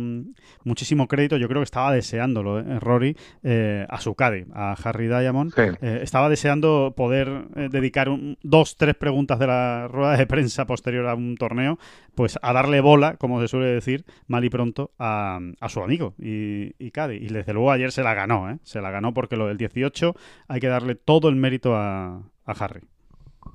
muchísimo crédito, yo creo que estaba deseándolo, ¿eh? Rory, eh, a su caddy, a Harry Diamond. estaba deseando poder dedicar dos, tres preguntas de la rueda de prensa posterior a un torneo, pues a darle bola, como se suele decir, mal y pronto a, su amigo y, y Y desde luego ayer se la ganó, ¿eh? Se la ganó porque lo del 18 hay que darle todo el mérito a, Harry.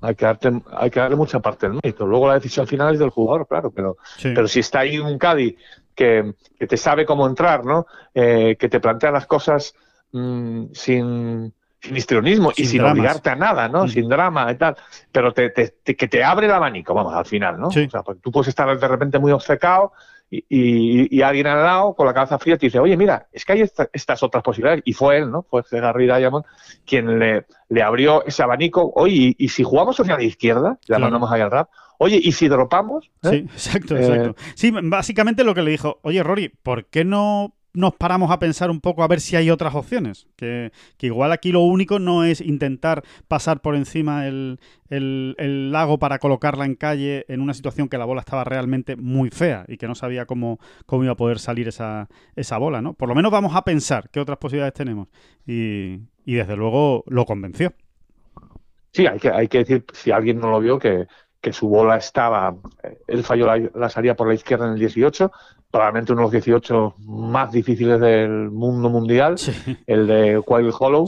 Hay que, hay que darle mucha parte del mérito. Luego la decisión final es del jugador, claro, pero, pero si está ahí un Cádiz que, te sabe cómo entrar, ¿no? Eh, que te plantea las cosas mm, sin, sin histrionismo y sin obligarte a nada, ¿no? Mm. Sin drama y tal. Pero te, que te abre el abanico, vamos, al final, ¿no? O sea, pues tú puedes estar de repente muy obcecado y, alguien al lado con la cabeza fría te dice, oye, mira, es que hay estas otras posibilidades. Y fue él, ¿no? Fue Gary Diamond quien le, le abrió ese abanico. Oye, y, si jugamos hacia la izquierda, ya mandamos ahí al rap, oye, ¿y si dropamos? ¿Eh? Sí, exacto, exacto. Eh, sí, básicamente lo que le dijo, oye, Rory, ¿por qué no nos paramos a pensar un poco a ver si hay otras opciones. Que, igual aquí lo único no es intentar pasar por encima el, lago para colocarla en calle en una situación que la bola estaba realmente muy fea y que no sabía cómo, cómo iba a poder salir esa, esa bola, ¿no? Por lo menos vamos a pensar qué otras posibilidades tenemos. Y, desde luego lo convenció. Sí, hay que, hay que decir, si alguien no lo vio, que, su bola estaba, él falló la, la, salida por la izquierda en el 18, probablemente uno de los 18 más difíciles del mundo mundial, el de Wild Hollow,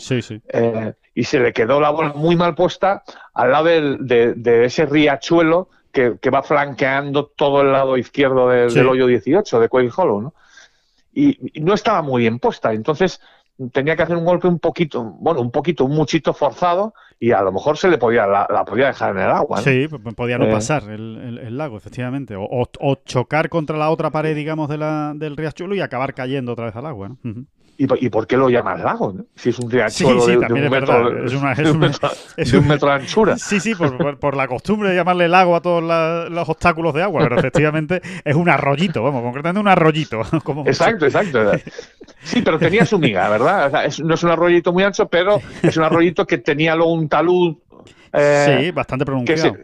eh, y se le quedó la bola muy mal puesta al lado de, ese riachuelo que, va flanqueando todo el lado izquierdo del, hoyo 18 de Quail Hollow, ¿no? Y, y, no estaba muy bien puesta, entonces tenía que hacer un golpe un poquito, bueno, un poquito, un muchito forzado y a lo mejor se le podía, la, podía dejar en el agua. Sí, podía no eh. pasar el, lago, efectivamente. O, chocar contra la otra pared, digamos, de la, del riachuelo y acabar cayendo otra vez al agua. ¿no? ¿Y, por qué lo llamas lago? Si es un riachuelo de, un metro, es un, metro, de anchura. Sí, sí, por, la costumbre de llamarle lago a todos los obstáculos de agua, pero efectivamente es un arroyito, vamos, concretamente un arroyito. exacto, exacto. Sí, pero tenía su miga, ¿verdad? no es un arroyito muy ancho, pero es un arroyito que tenía luego un talud. Eh, sí, bastante pronunciado.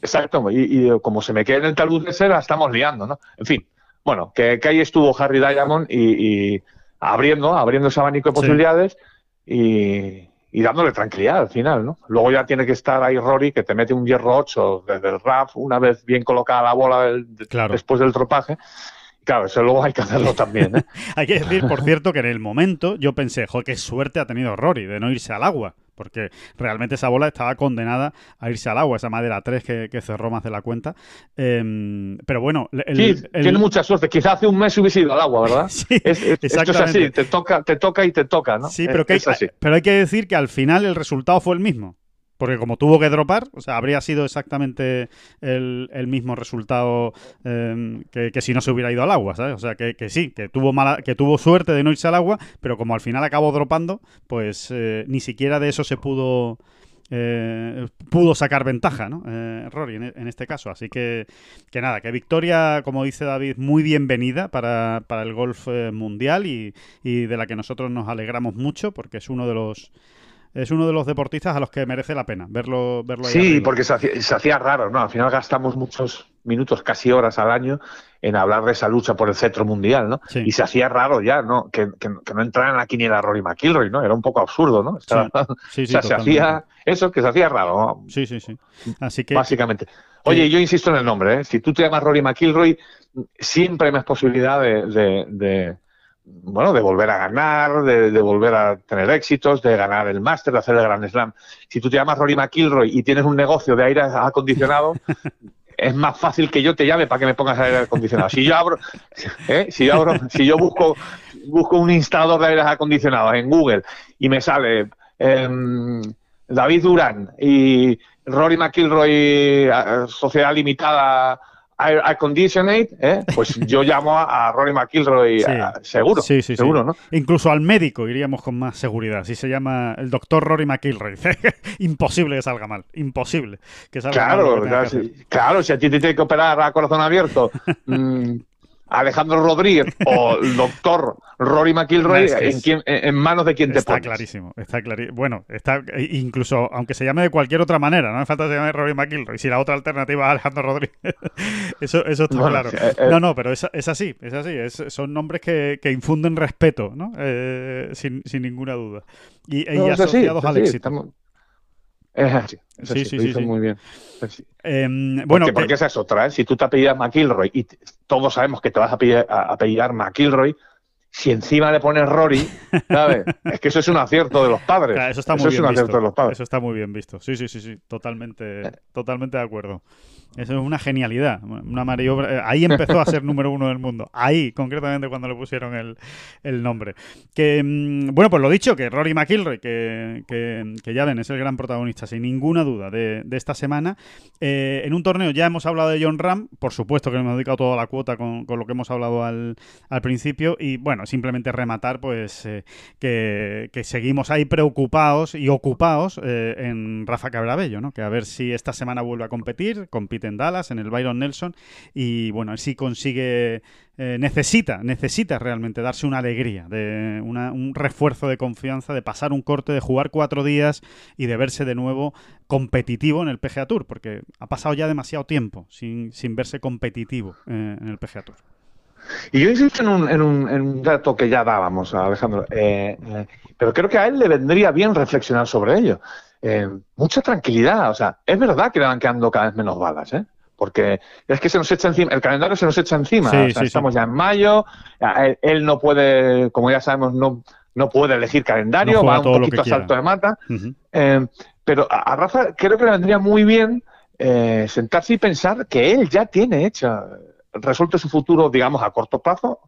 Exacto, y, como se me queda en el talud ese, la estamos liando, ¿no? En fin, bueno, que, ahí estuvo Harry Diamond y abriendo, abriendo ese abanico de posibilidades y, dándole tranquilidad al final, ¿no? Luego ya tiene que estar ahí Rory, que te mete un hierro 8 desde el RAF, una vez bien colocada la bola después del tropaje. Claro, eso luego hay que hacerlo también. ¿eh? hay que decir, por cierto, que en el momento yo pensé, joder, qué suerte ha tenido Rory de no irse al agua porque realmente esa bola estaba condenada a irse al agua, esa madera 3 que, cerró más de la cuenta. Em, pero bueno, sí, tiene mucha suerte. Quizá hace un mes hubiese ido al agua, ¿verdad? sí, es, esto es así, te toca, te toca y te toca, ¿no? Sí, pero, pero hay que decir que al final el resultado fue el mismo. Porque como tuvo que dropar, o sea, habría sido exactamente el, mismo resultado em, que, si no se hubiera ido al agua, ¿sabes? O sea, que, sí, que tuvo, mala, que tuvo suerte de no irse al agua, pero como al final acabó dropando, pues eh, ni siquiera de eso se pudo... Eh, pudo sacar ventaja, ¿no? Eh, Rory en, este caso. Así que, que nada, que victoria, como dice David, muy bienvenida para, para el golf mundial y, y de la que nosotros nos alegramos mucho porque es uno de los es uno de los deportistas a los que merece la pena verlo, verlo ahí Sí, porque se hacía, raro, ¿no? Al final gastamos muchos minutos, casi horas al año, en hablar de esa lucha por el cetro mundial, ¿no? Y se hacía raro ya, ¿no? Que, no entraran aquí ni la Rory McIlroy, ¿no? Era un poco absurdo, ¿no? sí, sí, o sea, se hacía eso, que se hacía raro, ¿no? Sí, sí, sí. Así que... Básicamente. Oye, yo insisto en el nombre, ¿eh? Si tú te llamas Rory McIlroy, siempre hay más posibilidad de bueno, de volver a ganar, de, volver a tener éxitos, de ganar el máster, de hacer el Grand Slam. Si tú te llamas Rory McIlroy y tienes un negocio de aire acondicionado, es más fácil que yo te llame para que me pongas aire acondicionado. Si yo abro, ¿eh? si yo abro, si yo busco, busco un instalador de aire acondicionado en Google y me sale em, David Durán y Rory McIlroy, eh, Sociedad Limitada Air, Conditionate, ¿eh? pues yo llamo a, Rory McIlroy seguro, sí, sí, seguro, ¿no? Incluso al médico iríamos con más seguridad. Si se llama el doctor Rory McIlroy. imposible que salga mal, imposible que salga claro, mal. Claro, claro, si a ti te tiene que operar a corazón abierto, mm, Alejandro Rodríguez o el doctor Rory McIlroy en, en, manos de quien te Está clarísimo, está clarísimo. Bueno, está incluso, aunque se llame de cualquier otra manera, no me falta que se llame Rory McIlroy. Si la otra alternativa es Alejandro Rodríguez, eso, eso está claro. Eh, eh. no, no, pero es, es así, es así. son nombres que, que, infunden respeto, ¿no? Eh, sin, sin, ninguna duda. Y, asociados al éxito. Es así. sí, sí, sí, muy bien. Em, bueno, porque, esa es otra. ¿eh? Si tú te apellidas McIlroy y todos sabemos que te vas a apellidar, McIlroy, si encima le pones Rory, ¿sabes? es que eso es un acierto de los padres. eso está muy bien visto. Eso está muy bien visto. Sí, sí, sí, sí. Totalmente, eh. totalmente de acuerdo. Eso es una genialidad, una maniobra. Eh, ahí empezó a ser número uno del mundo. Ahí, concretamente, cuando le pusieron el, nombre. Que, mm, bueno, pues lo dicho, que Rory McIlroy, que, que, ya ven, es el gran protagonista, sin ninguna duda, de, esta semana. Eh, en un torneo ya hemos hablado de John Ram, por supuesto que hemos dedicado toda la cuota con, lo que hemos hablado al, principio. Y bueno, simplemente rematar, pues, eh, que, seguimos ahí preocupados y ocupados en Rafa Cabrabello, ¿no? Que a ver si esta semana vuelve a competir, compite en Dallas, en el Byron Nelson, y bueno, él sí consigue, eh, necesita, necesita realmente darse una alegría, de un refuerzo de confianza, de pasar un corte, de jugar cuatro días y de verse de nuevo competitivo en el PGA Tour, porque ha pasado ya demasiado tiempo sin, sin verse competitivo eh, en el PGA Tour. Y yo insisto en un, en un, en un dato que ya dábamos, Alejandro, eh, pero creo que a él le vendría bien reflexionar sobre ello. Eh, mucha tranquilidad. O sea, es verdad que le van quedando cada vez menos balas, ¿eh? Porque es que se nos echa encima, el calendario se nos echa encima. estamos ya en mayo, él, no puede, como ya sabemos, no, no puede elegir calendario, va un poquito a salto de mata. Eh, pero a, Rafa creo que le vendría muy bien eh, sentarse y pensar que él ya tiene hecha, resuelto su futuro, digamos, a corto plazo,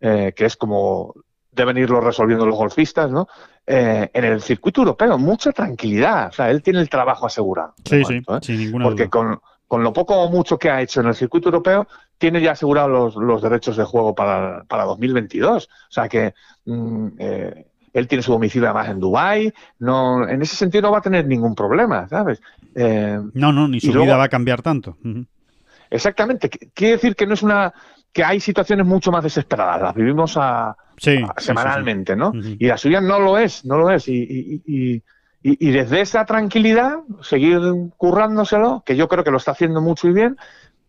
que es como deben irlo resolviendo los golfistas, ¿no? Eh, en el circuito europeo, mucha tranquilidad. O sea, él tiene el trabajo asegurado. Sí, sí, ¿eh? sin ninguna Porque Con, con, lo poco o mucho que ha hecho en el circuito europeo, tiene ya asegurados los, derechos de juego para, para 2022. O sea que mm, eh, él tiene su domicilio además en Dubái. No, en ese sentido no va a tener ningún problema, ¿sabes? no, no, ni su vida va a cambiar tanto. Exactamente. Quiere decir que no es una que hay situaciones mucho más desesperadas. Las vivimos a, semanalmente, ¿no? Y la suya no lo es, no lo es. Y, y, y, desde esa tranquilidad, seguir currándoselo, que yo creo que lo está haciendo mucho y bien,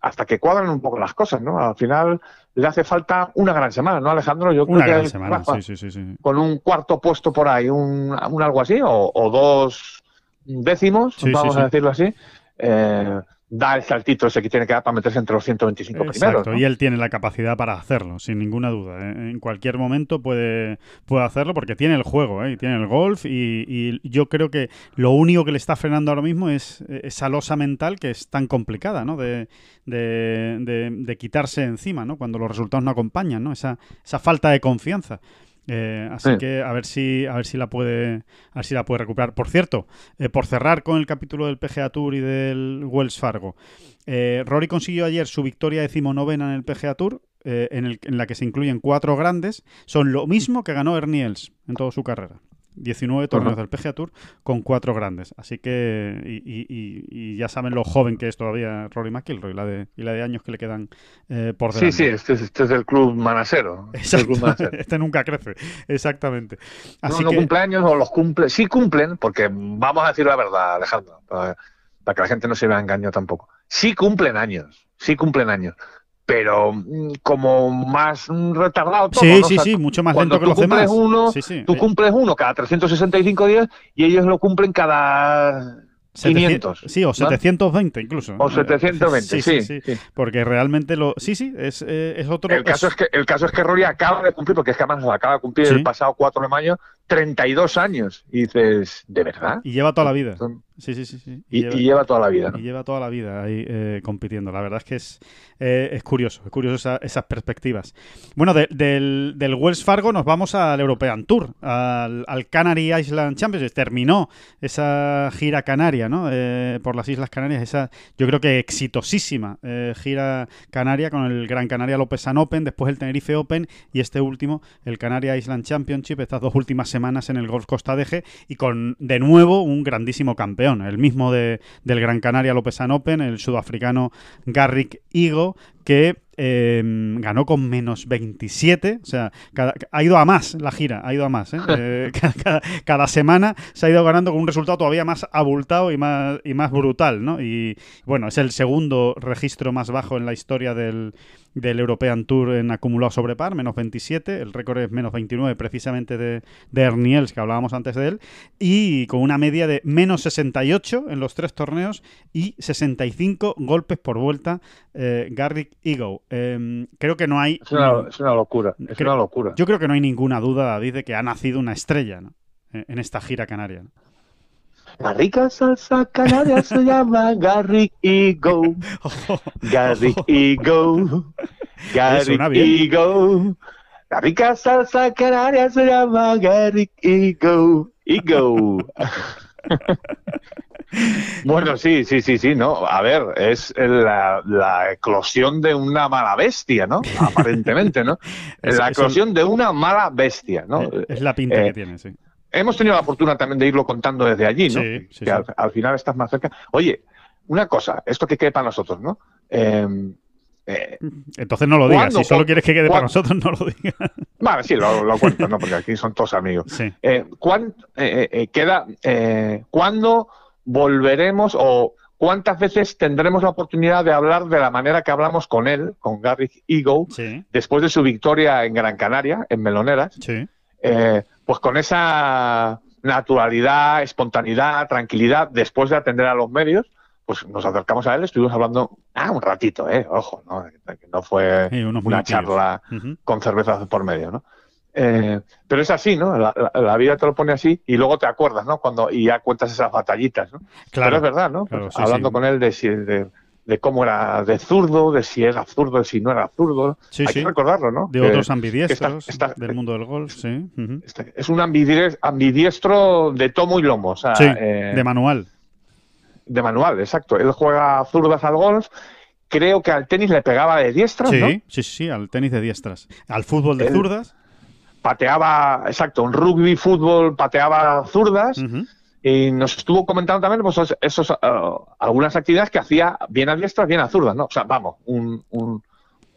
hasta que cuadran un poco las cosas, ¿no? Al final le hace falta una gran semana, ¿no, Alejandro? Yo una gran semana, sí, sí, sí, Con un cuarto puesto por ahí, un, un algo así, o, o dos décimos, vamos a decirlo así. Eh, da el saltito ese que tiene que dar para meterse entre los 125 Exacto, primeros. y él tiene la capacidad para hacerlo, sin ninguna duda. ¿eh? En cualquier momento puede, puede hacerlo porque tiene el juego, ¿eh? tiene el golf y, yo creo que lo único que le está frenando ahora mismo es esa losa mental que es tan complicada, ¿no? De, de, de, quitarse encima, ¿no? Cuando los resultados no acompañan, ¿no? Esa, esa falta de confianza. Eh, así que a ver si a ver si la puede a ver si la puede recuperar. Por cierto, eh, por cerrar con el capítulo del PGA Tour y del Wells Fargo, eh, Rory consiguió ayer su victoria decimonovena en el PGA Tour, en, el, en la que se incluyen cuatro grandes. Son lo mismo que ganó Ernie Els en toda su carrera. 19 torneos del PGA Tour con cuatro grandes. Así que, y, ya saben lo joven que es todavía Rory McIlroy la de, y la de años que le quedan eh, por delante. Sí, sí, este es, este el club manasero. Este, nunca crece, exactamente. Así no, no cumple años o los cumple, sí cumplen, porque vamos a decir la verdad, Alejandro, para, para que la gente no se vea engañado tampoco. Sí cumplen años, sí cumplen años pero mm, como más retardado todo. Sí, sí, sí, mucho más lento que los demás. Uno, Tú cumples uno cada 365 días y ellos lo cumplen cada 500. Sí, o 720 incluso. O 720, sí, sí, Porque realmente lo. Sí, sí, es, eh, es otro. El caso es... que, el caso es que Rory acaba de cumplir, porque es que además acaba de cumplir el pasado 4 de mayo, 32 años. Y dices, ¿de verdad? Y lleva toda la vida. Sí, sí, sí. sí. Y, lleva, toda la vida. Y lleva toda la vida ahí eh, compitiendo. La verdad es que es, eh, es curioso, es curioso esas perspectivas. Bueno, del, del, Wells Fargo nos vamos al European Tour, al, al Canary Island Championship. Terminó esa gira canaria, ¿no? Eh, por las Islas Canarias, esa yo creo que exitosísima gira canaria con el Gran Canaria Lopesan Open, después el Tenerife Open y este último, el Canary Island Championship, estas dos últimas semanas en el Golf Costa Deje y con de nuevo un grandísimo campeón el mismo de, del Gran Canaria Lopesan Open, el sudafricano Garrick Igo, que em, ganó con menos 27, o sea, ha ido a más la gira, ha ido a más. ¿eh? Eh, cada, semana se ha ido ganando con un resultado todavía más abultado y más, y más brutal, ¿no? Y bueno, es el segundo registro más bajo en la historia del, del European Tour en acumulado sobre par, menos 27, el récord es menos 29 precisamente de, de Erniels, que hablábamos antes de él, y con una media de menos 68 en los tres torneos y 65 golpes por vuelta eh, Garrick Ego. Em, creo que no hay... Es una, es una locura, es Creo- una locura. Yo creo que no hay ninguna duda, David, de que ha nacido una estrella ¿no? en en esta gira canaria. ¿no? La rica salsa canaria se llama Garrick Ego. Garrick Ego. Garrick suena bien. Ego. La rica salsa canaria se llama Garrick Ego. Ego. Bueno, sí, sí, sí, sí, no. A ver, es la, la eclosión de una mala bestia, ¿no? Aparentemente, ¿no? Es- la eclosión de una mala bestia, ¿no? Eh, Es la pinta Eh, que tiene, sí. Hemos tenido la fortuna también de irlo contando desde allí, ¿no? Sí, sí, que sí. Al, al final estás más cerca. Oye, una cosa, esto que quede para nosotros, ¿no? Eh, eh, Entonces no lo digas. Si solo ¿Cu- quieres que quede para nosotros, no lo digas. vale, sí, lo, lo cuento, ¿no? Porque aquí son todos amigos. Sí. ¿cuán- queda, ¿Cuándo volveremos o cuántas veces tendremos la oportunidad de hablar de la manera que hablamos con él, con Garrick Ego, Sí, después de su victoria en Gran Canaria, en Meloneras? sí. eh, pues con esa naturalidad, espontaneidad, tranquilidad, después de atender a los medios, pues nos acercamos a él, estuvimos hablando, ah, un ratito, eh, ojo, ¿no? No fue Sí, una charla con cervezas por medio, ¿no? Eh, pero es así, ¿no? La, la- la vida te lo pone así y luego te acuerdas, ¿no? Cuando y ya cuentas esas batallitas, ¿no? Claro. Pero es verdad, ¿no? claro, Pues sí, hablando sí. con él de, si, de, de cómo era de zurdo, de si era zurdo, de si no era zurdo. Sí, Hay que recordarlo, ¿no? De Que- otros ambidiestros está- está- del mundo del golf, sí. Este, es un ambidies- ambidiestro de tomo y lomo, o sea, Sí, eh, de manual. de manual, exacto. Él juega zurdas al golf, creo que al tenis le pegaba de diestras, Sí, ¿no? sí, sí, sí, al tenis de diestras. Al fútbol de zurdas. Pateaba, exacto, en rugby, fútbol, pateaba zurdas y nos estuvo comentando también pues, esos, ah, algunas actividades que hacía bien a diestras, bien a zurdas, ¿no? O sea, vamos, un, un,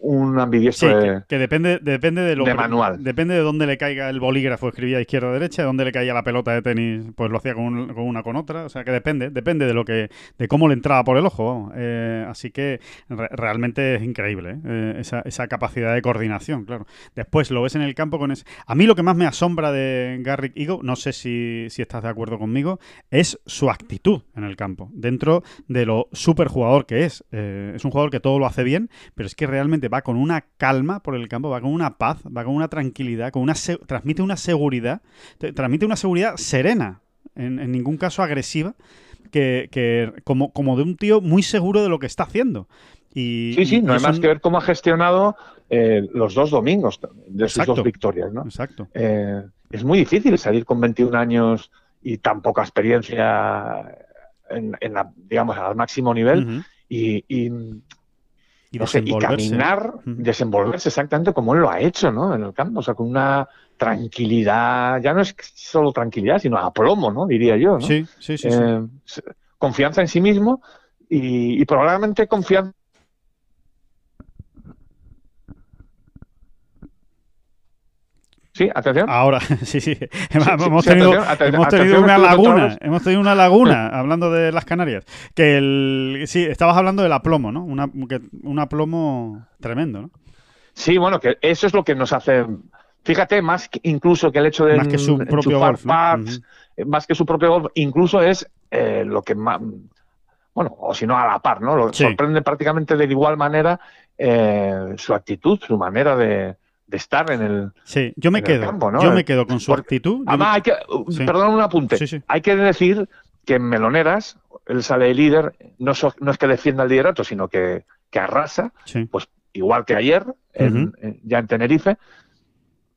un Sí, ambidiestro que, de- que depende, depende de lo de manual. Depende de dónde le caiga el bolígrafo, escribía izquierda o derecha, de dónde le caía la pelota de tenis, pues lo hacía con, un- con una con otra. O sea que depende, depende de lo que, de cómo le entraba por el ojo. Eh, así que re- realmente es increíble ¿eh? Eh, esa, esa capacidad de coordinación, claro. Después lo ves en el campo con ese. A mí lo que más me asombra de Garrick Ego, no sé si, si estás de acuerdo conmigo, es su actitud en el campo. Dentro de lo super jugador que es. Eh, es un jugador que todo lo hace bien, pero es que realmente va con una calma por el campo, va con una paz, va con una tranquilidad, con una transmite una seguridad, te- transmite una seguridad serena, en, en ningún caso agresiva, que, que como, como de un tío muy seguro de lo que está haciendo. Y, Sí, sí, y no hay más que ver cómo ha gestionado eh, los dos domingos de sus Exacto. dos victorias, ¿no? Exacto. Eh, es muy difícil salir con 21 años y tan poca experiencia en, en la, digamos, al máximo nivel y, Y no sé, y desenvolverse. caminar, desenvolverse exactamente como él lo ha hecho, ¿no? En el campo, o sea, con una tranquilidad, ya no es solo tranquilidad, sino aplomo, ¿no? Diría yo, ¿no? Sí, sí, sí. Eh, confianza en sí mismo y, y probablemente confianza. Sí, atención. Ahora, sí, sí. hemos sí, tenido, atención, hemos tenido una laguna, hemos tenido una laguna hablando de las Canarias. Que el, sí, estabas hablando del aplomo, ¿no? Una, que- un aplomo tremendo, ¿no? Sí, bueno, que eso es lo que nos hace. Fíjate, más que incluso que el hecho de Más que su propio golf, eh, más que su propio golf, incluso es eh, lo que más. Bueno, o si no, a la par, ¿no? Lo Sí. sorprende prácticamente de igual manera eh, su actitud, su manera de estar en el. Sí, yo me el quedo. campo, ¿no? Yo me quedo con su Porque- actitud. Además, me- hay que. uh, Sí. Perdón, un apunte. Sí. Hay que decir que en Meloneras, él sale de líder, no, so- no es que defienda el liderato, sino que, que arrasa pues igual que ayer, en- ya en Tenerife,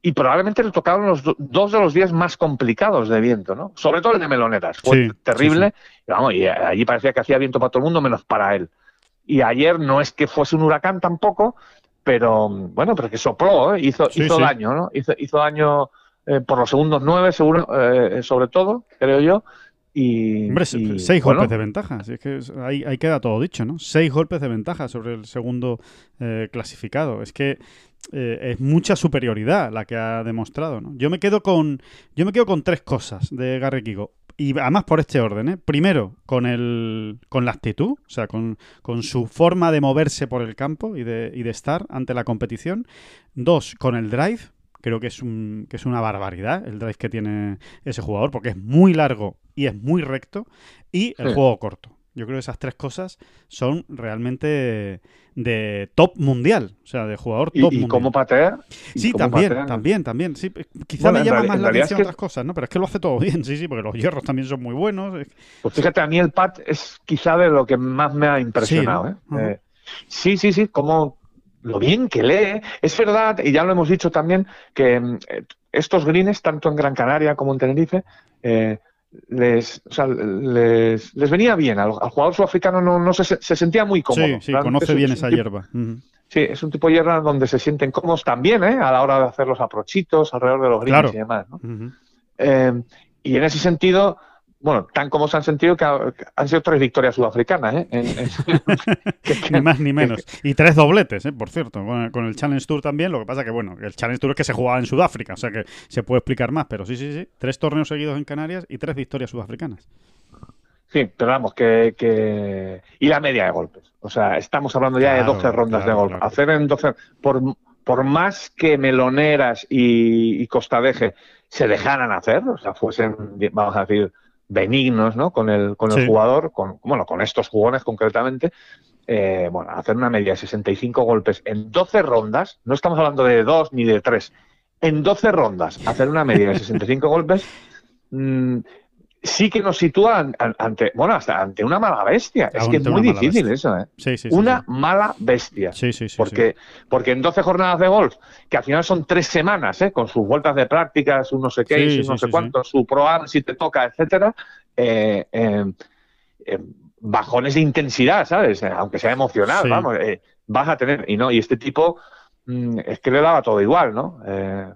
y probablemente le tocaron los do- dos de los días más complicados de viento, ¿no? Sobre todo el de Meloneras, fue terrible, y vamos, y allí parecía que hacía viento para todo el mundo menos para él. Y ayer no es que fuese un huracán tampoco, pero bueno, pero que sopló, ¿eh? hizo, Sí, hizo sí. daño, ¿no? Hizo, hizo daño eh, por los segundos nueve, seguro, eh, sobre todo, creo yo. Y, Hombre, y, seis bueno, golpes de ventaja. Si es que ahí, ahí queda todo dicho, ¿no? Seis golpes de ventaja sobre el segundo eh, clasificado. Es que es mucha superioridad la que ha demostrado, ¿no? Yo me quedo con, yo me quedo con tres cosas de Garry Kigo. Y además por este orden, ¿eh? Primero, con el, con la actitud, o sea, con, con su forma de moverse por el campo y de, y de estar ante la competición. Dos, con el drive. Creo que es, un, que es una barbaridad el drive que tiene ese jugador, porque es muy largo y es muy recto. Y el Sí. juego corto. Yo creo que esas tres cosas son realmente de top mundial, o sea, de jugador top ¿Y, y mundial. cómo patea? ¿Y Sí, cómo también, también, también. Sí, quizá Bueno, me llama más la atención es que- otras cosas, ¿no? Pero es que lo hace todo bien, sí, sí, porque los hierros también son muy buenos. Pues fíjate, a mí el pat es quizá de lo que más me ha impresionado. Sí, ¿eh? Eh, sí, sí, sí, como lo bien que lee. Es verdad, y ya lo hemos dicho también, que mm, eh, estos greens, tanto en Gran Canaria como en Tenerife, eh, les, o sea, les, les venía bien. Al, al jugador sudafricano no, no se, se sentía muy cómodo. Sí, conoce bien es esa tipo- hierba. Sí, es un tipo de hierba donde se sienten cómodos también, ¿eh? A la hora de hacer los aprochitos alrededor de los greens Claro. y demás, ¿no? Eh, y en ese sentido, bueno, tan como se han sentido que ha- que han sido tres victorias sudafricanas, ¿eh? En- en- que- que- Ni más ni menos. Y tres dobletes, ¿eh? por cierto, con el, con el Challenge Tour también. Lo que pasa que, bueno, el Challenge Tour es que se jugaba en Sudáfrica, o sea que se puede explicar más, pero sí, sí, sí. Tres torneos seguidos en Canarias y tres victorias sudafricanas. Sí, pero vamos, que, que... Y la media de golpes. O sea, estamos hablando ya Claro, de 12 rondas claro, de golf. claro. Hacer en 12... Por, por más que Meloneras y, y Costadeje se dejaran hacer, o sea, fuesen, vamos a decir, benignos, ¿no? Con el, con el Sí. jugador, con, bueno, con estos jugones concretamente, eh, bueno, hacer una media de 65 golpes en 12 rondas, no estamos hablando de dos ni de tres, en 12 rondas, hacer una media de 65 golpes, mm, sí que nos sitúa an- an- ante, bueno, hasta ante una mala bestia. Es que es muy difícil eso, ¿eh? Sí, sí, sí. una mala bestia. Sí, sí, sí. Porque, porque en 12 jornadas de golf, que al final son tres semanas, ¿eh? con sus vueltas de prácticas, un no sé qué, sí, no sé cuánto, su pro am, si te toca, etcétera, eh, eh, eh, bajones de intensidad, ¿sabes? Eh, Aunque sea emocional, vamos, eh, vas a tener. Y no, y este tipo mm, es que le daba todo igual, ¿no? Eh,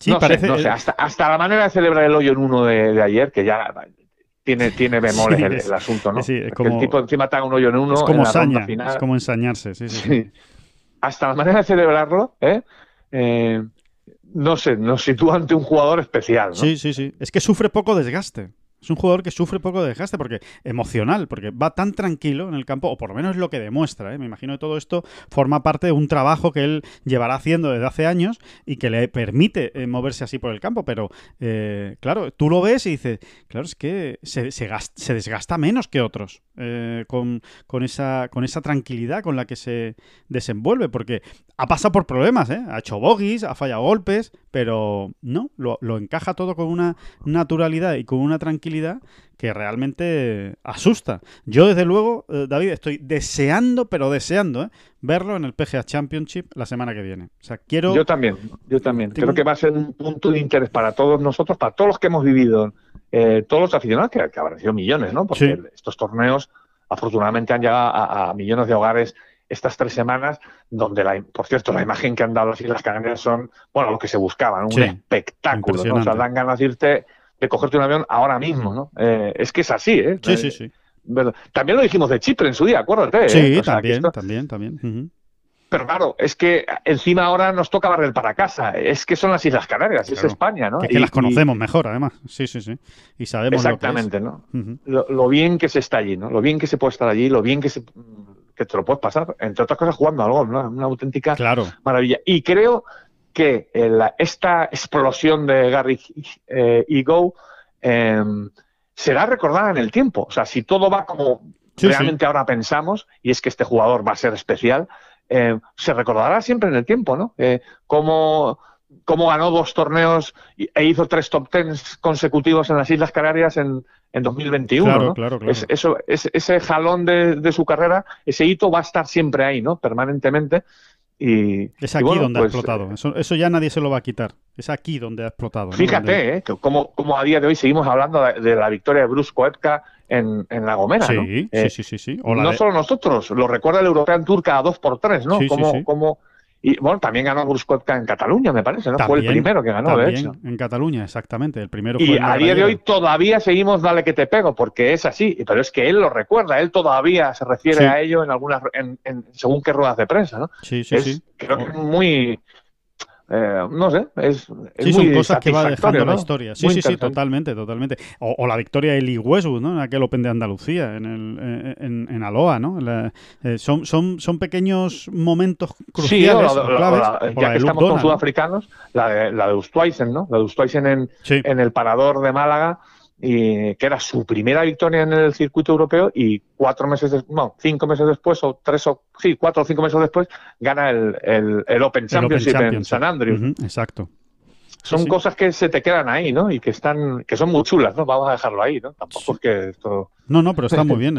Sí, no parece. sé, no sé, hasta, hasta la manera de celebrar el hoyo en uno de, de ayer, que ya tiene, tiene bemoles Sí, el, asunto, ¿no? sí, es como- el tipo encima está un hoyo en uno es en como la ronda saña, final. es como ensañarse, sí, sí. Sí. Hasta la manera de celebrarlo, ¿eh? Eh, no sé, nos sitúa ante un jugador especial, ¿no? Sí, sí, sí. Es que sufre poco desgaste. Es un jugador que sufre poco desgaste porque emocional, porque va tan tranquilo en el campo, o por lo menos es lo que demuestra. ¿eh? Me imagino que todo esto forma parte de un trabajo que él llevará haciendo desde hace años y que le permite eh, moverse así por el campo. Pero, eh, claro, tú lo ves y dices, claro, es que se, se, gast- se desgasta menos que otros con, con, esa, con esa tranquilidad con la que se desenvuelve, porque ha pasado por problemas, ha hecho bogies, ha fallado golpes, pero no, lo, lo encaja todo con una naturalidad y con una tranquilidad que realmente asusta. Yo, desde luego, eh, David, estoy deseando, pero deseando, ¿eh? verlo en el PGA Championship la semana que viene. O sea, quiero... Yo también, yo también. Creo que va a ser un punto de interés para todos nosotros, para todos los que hemos vivido, eh, todos los aficionados, que, que habrán sido millones, ¿no? Porque Sí. estos torneos afortunadamente han llegado a, a millones de hogares estas tres semanas, donde, la, por cierto, la imagen que han dado las Islas Canarias son, bueno, lo que se buscaba, ¿no? un Sí, espectáculo, ¿no? O sea, dan ganas de irte, de cogerte un avión ahora mismo, ¿no? Eh, es que es así, ¿eh? Sí, Eh, sí, sí. verdad. También lo dijimos de Chipre en su día, acuérdate. ¿eh? Sí, O sea, que también, esto- también, también. Pero claro, es que encima ahora nos toca barrer para casa. Es que son las Islas Canarias, es. España, ¿no? Que, es que Y- las conocemos mejor, además. Sí, sí, sí. Y sabemos lo que exactamente, ¿no? es. Lo, lo bien que se está allí, ¿no? Lo bien que se puede estar allí, lo bien que se que te lo puedes pasar, entre otras cosas jugando al golf, ¿no? Una auténtica Claro. maravilla. Y creo que eh, la- esta explosión de Gary eh, Ego eh, será recordada en el tiempo. O sea, si todo va como Sí, realmente ahora pensamos, y es que este jugador va a ser especial, eh, se recordará siempre en el tiempo, ¿no? Eh, cómo, ganó dos torneos e hizo tres top tens consecutivos en las Islas Canarias en, en 2021. Claro, ¿no? claro, claro. Es- eso, es- ese jalón de, de su carrera, ese hito va a estar siempre ahí, ¿no? Permanentemente. Y, Es y aquí bueno, donde pues, ha explotado. Eso, eso ya nadie se lo va a quitar. Es aquí donde ha explotado. ¿no? Donde- Fíjate, ¿eh? como, como a día de hoy seguimos hablando de, de la victoria de Bruce Koepka en, en La Gomera, Sí, ¿no? sí, Eh, sí, sí, sí. O la no de- solo nosotros, lo recuerda el European Tour cada dos por tres, ¿no? Sí, sí, como, sí. como- y bueno, también ganó Bruce Koepka en Cataluña, me parece, ¿no? Fue el primero que ganó, de hecho. En Cataluña, exactamente. El primero Y a día de hoy todavía seguimos dale que te pego, porque es así, pero es que él lo recuerda, él todavía se refiere Sí. a ello en algunas, en, en- según qué ruedas de prensa, ¿no? Sí, sí, es, sí. Creo que es muy, eh, no sé, es, es Sí, muy son cosas que va dejando la historia. Sí, Muy sí, sí, totalmente, totalmente. O, o la victoria de Lee Westwood, ¿no? En aquel Open de Andalucía, en, el, eh, en, en Aloha, ¿no? La- eh, son, son, son pequeños momentos Sí, o cruciales, la- o la- claves. la- ya que estamos con sudafricanos, la de, la de Usthuizen, ¿no? La de Usthuizen en, Sí, en el parador de Málaga, y, que era su primera victoria en el circuito europeo y cuatro meses, después, no, cinco meses después o tres o, sí, cuatro o cinco meses después gana el, el, Open Championship en San Andrews. exacto son cosas que se te quedan ahí, ¿no? Y que están, que son muy chulas, ¿no? Vamos a dejarlo ahí, ¿no? Tampoco es que esto. No, no, pero está muy bien.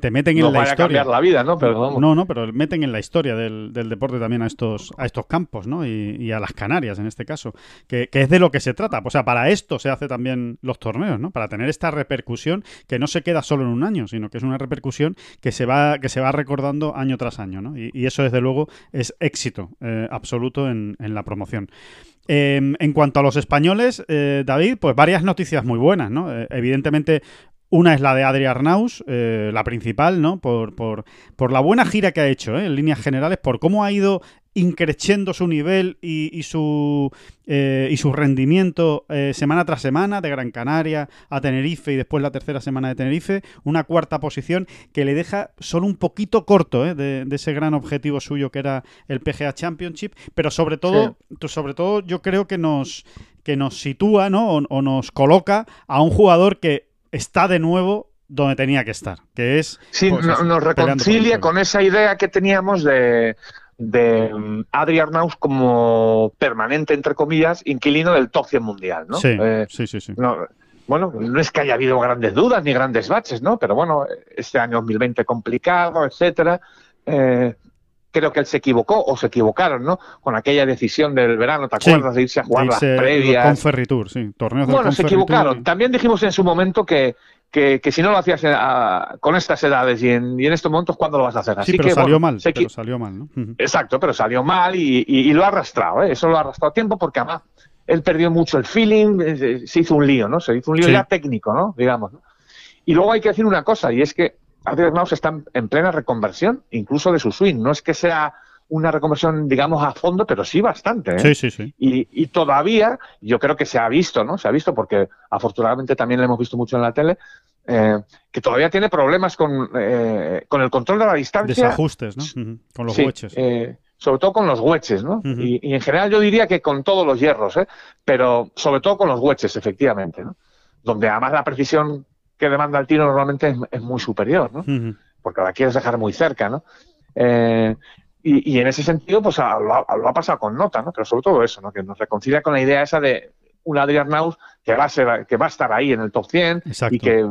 Te meten en la historia. A cambiar la vida, ¿no? Pero No, no, pero meten en la historia del, deporte también a estos, a estos campos, ¿no? Y, a las Canarias en este caso. Que, es de lo que se trata. O sea, para esto se hace también los torneos, ¿no? Para tener esta repercusión que no se queda solo en un año, sino que es una repercusión que se va, que se va recordando año tras año, ¿no? Y, eso, desde luego, es éxito eh, absoluto en, en la promoción. Em, en cuanto a los españoles, eh, David, pues varias noticias muy buenas, ¿no? Eh, evidentemente, una es la de Adri Arnaus, eh, la principal, ¿no? Por, por, por, la buena gira que ha hecho, en líneas generales, por cómo ha ido increciendo su nivel y, su, eh, y su rendimiento eh, semana tras semana, de Gran Canaria a Tenerife y después la tercera semana de Tenerife, una cuarta posición que le deja solo un poquito corto eh, de, ese gran objetivo suyo que era el PGA Championship, pero sobre todo, sobre todo yo creo que nos, que nos sitúa ¿no? o, nos coloca a un jugador que está de nuevo donde tenía que estar, que es... Sí, pues, nos reconcilia con esa idea que teníamos de de mm, Adri Arnaus como permanente, entre comillas, inquilino del top 100 mundial, ¿no? Sí, eh, sí, sí. bueno, no es que haya habido grandes dudas ni grandes baches, ¿no? Pero bueno, este año 2020 complicado, etcétera. Eh, creo que él se equivocó o se equivocaron, ¿no? Con aquella decisión del verano, ¿te acuerdas? de irse a jugar las previas. Con Ferritur, sí. Torneos bueno, se equivocaron. También dijimos en su momento que, que, si no lo hacías eh, con estas edades y en, y en, estos momentos, ¿cuándo lo vas a hacer? Así sí, pero salió mal. Pero salió mal, ¿no? Exacto, pero salió mal y, lo ha arrastrado, ¿eh? Eso lo ha arrastrado a tiempo porque además él perdió mucho el feeling, eh, eh, se hizo un lío, ¿no? Se hizo un lío ya técnico, ¿no? Digamos. ¿no? Y luego hay que decir una cosa, y es que Adrián Maus está en plena reconversión, incluso de su swing. No es que sea una reconversión, digamos, a fondo, pero sí bastante. ¿eh? Sí, sí, sí. Y, y, todavía, yo creo que se ha visto, ¿no? Se ha visto porque afortunadamente también lo hemos visto mucho en la tele, eh, que todavía tiene problemas con, eh, con el control de la distancia. Desajustes, ¿no? Con los hueches. Eh, sobre todo con los hueches, ¿no? y, en general yo diría que con todos los hierros, ¿eh? Pero sobre todo con los hueches, efectivamente, ¿no? Donde además la precisión que demanda el tiro normalmente es, muy superior, ¿no? Porque la quieres dejar muy cerca, ¿no? Y, en ese sentido, pues lo, ha, pasado con nota, ¿no? Pero sobre todo eso, ¿no? Que nos reconcilia con la idea esa de un Adrian Naus que va a ser, que va a estar ahí en el top 100 y que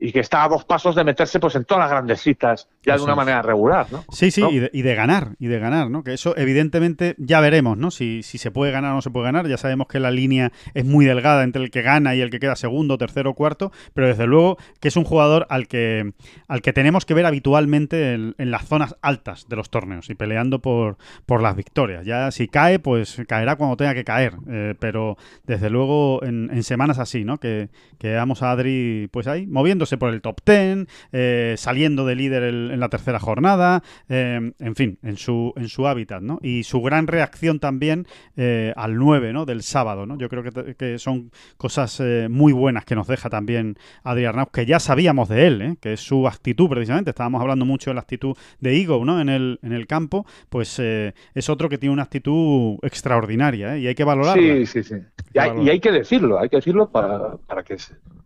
y que está a dos pasos de meterse pues en todas las grandes citas ya de una manera regular, ¿no? Sí, sí, y, de, ganar, y de ganar, ¿no? Que eso evidentemente ya veremos, ¿no? Si, si se puede ganar o no se puede ganar, ya sabemos que la línea es muy delgada entre el que gana y el que queda segundo, tercero, cuarto, pero desde luego que es un jugador al que, al que tenemos que ver habitualmente en, las zonas altas de los torneos y peleando por, por las victorias. Ya si cae, pues caerá cuando tenga que caer, eh, pero desde luego en, semanas así, ¿no? Que, que veamos a Adri pues ahí moviéndose por el top 10, eh, saliendo de líder en la tercera jornada, eh, en fin, en su, en su hábitat, ¿no? Y su gran reacción también eh, al 9, ¿no? Del sábado, ¿no? Yo creo que, son cosas muy buenas que nos deja también Adrián Arnauz, que ya sabíamos de él, que es su actitud precisamente, estábamos hablando mucho de la actitud de Igo, ¿no? En el, en el campo, pues es otro que tiene una actitud extraordinaria, Y hay que valorarla. Sí, sí, sí. Y hay, que decirlo, hay que decirlo para, para que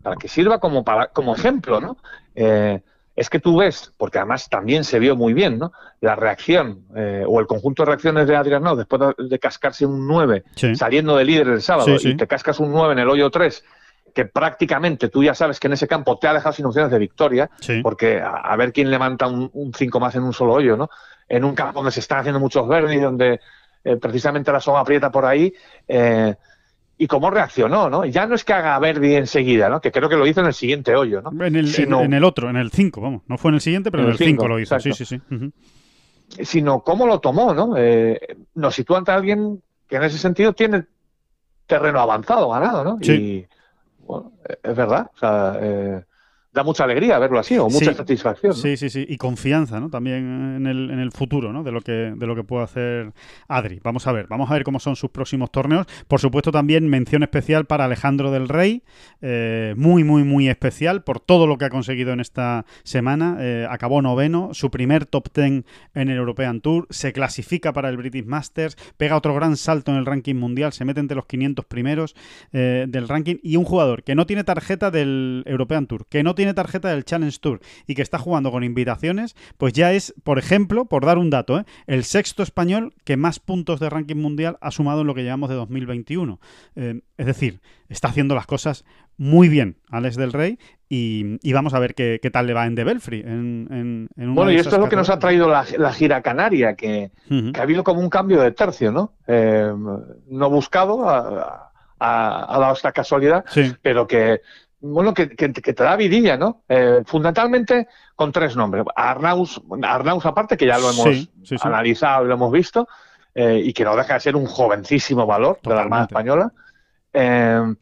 para que sirva como, para, como ejemplo, ¿no? Eh, es que tú ves, porque además también se vio muy bien, ¿no? La reacción eh, o el conjunto de reacciones de Adrián después de, cascarse un 9 saliendo de líder el sábado y te cascas un 9 en el hoyo 3, que prácticamente tú ya sabes que en ese campo te ha dejado sin opciones de victoria, porque a, ver quién levanta un 5 más en un solo hoyo, ¿no? En un campo donde se están haciendo muchos verdes, donde eh, precisamente la soga aprieta por ahí. Eh, y cómo reaccionó, ¿no? Ya no es que haga Verdi enseguida, ¿no? Que creo que lo hizo en el siguiente hoyo, ¿no? En el, en, el otro, en el 5, vamos. No fue en el siguiente, pero en el 5 lo hizo. Sí, sí, sí. Sino cómo lo tomó, ¿no? Eh, nos sitúa ante alguien que en ese sentido tiene terreno avanzado, ganado, ¿no? Sí. Y, bueno, es verdad. O sea, eh, da mucha alegría verlo así, o mucha satisfacción. Sí, sí, sí, y confianza, ¿no? También en el, en el futuro, ¿no? De lo que de lo que puede hacer Adri. Vamos a ver, vamos a ver cómo son sus próximos torneos. Por supuesto, también mención especial para Alejandro del Rey, eh, muy, muy, muy especial por todo lo que ha conseguido en esta semana. Eh, acabó noveno, su primer top ten en el European Tour, se clasifica para el British Masters, pega otro gran salto en el ranking mundial, se mete entre los 500 primeros eh, del ranking y un jugador que no tiene tarjeta del European Tour, que no tiene tiene tarjeta del Challenge Tour y que está jugando con invitaciones, pues ya es, por ejemplo, por dar un dato, ¿eh? el sexto español que más puntos de ranking mundial ha sumado en lo que llevamos de 2021. Eh, es decir, está haciendo las cosas muy bien Alex del Rey y, vamos a ver qué, tal le va en The Belfry. En, bueno, y esto es lo que nos ha traído la, gira canaria, que, ha habido como un cambio de tercio, ¿no? Eh, no buscado, ha, dado esta casualidad, pero que bueno, que, te da vidilla, ¿no? Eh, fundamentalmente con tres nombres. Arnaus, Arnaus aparte, que ya lo hemos analizado y lo hemos visto, eh, y que no deja de ser un jovencísimo valor de la Armada Española. Eh,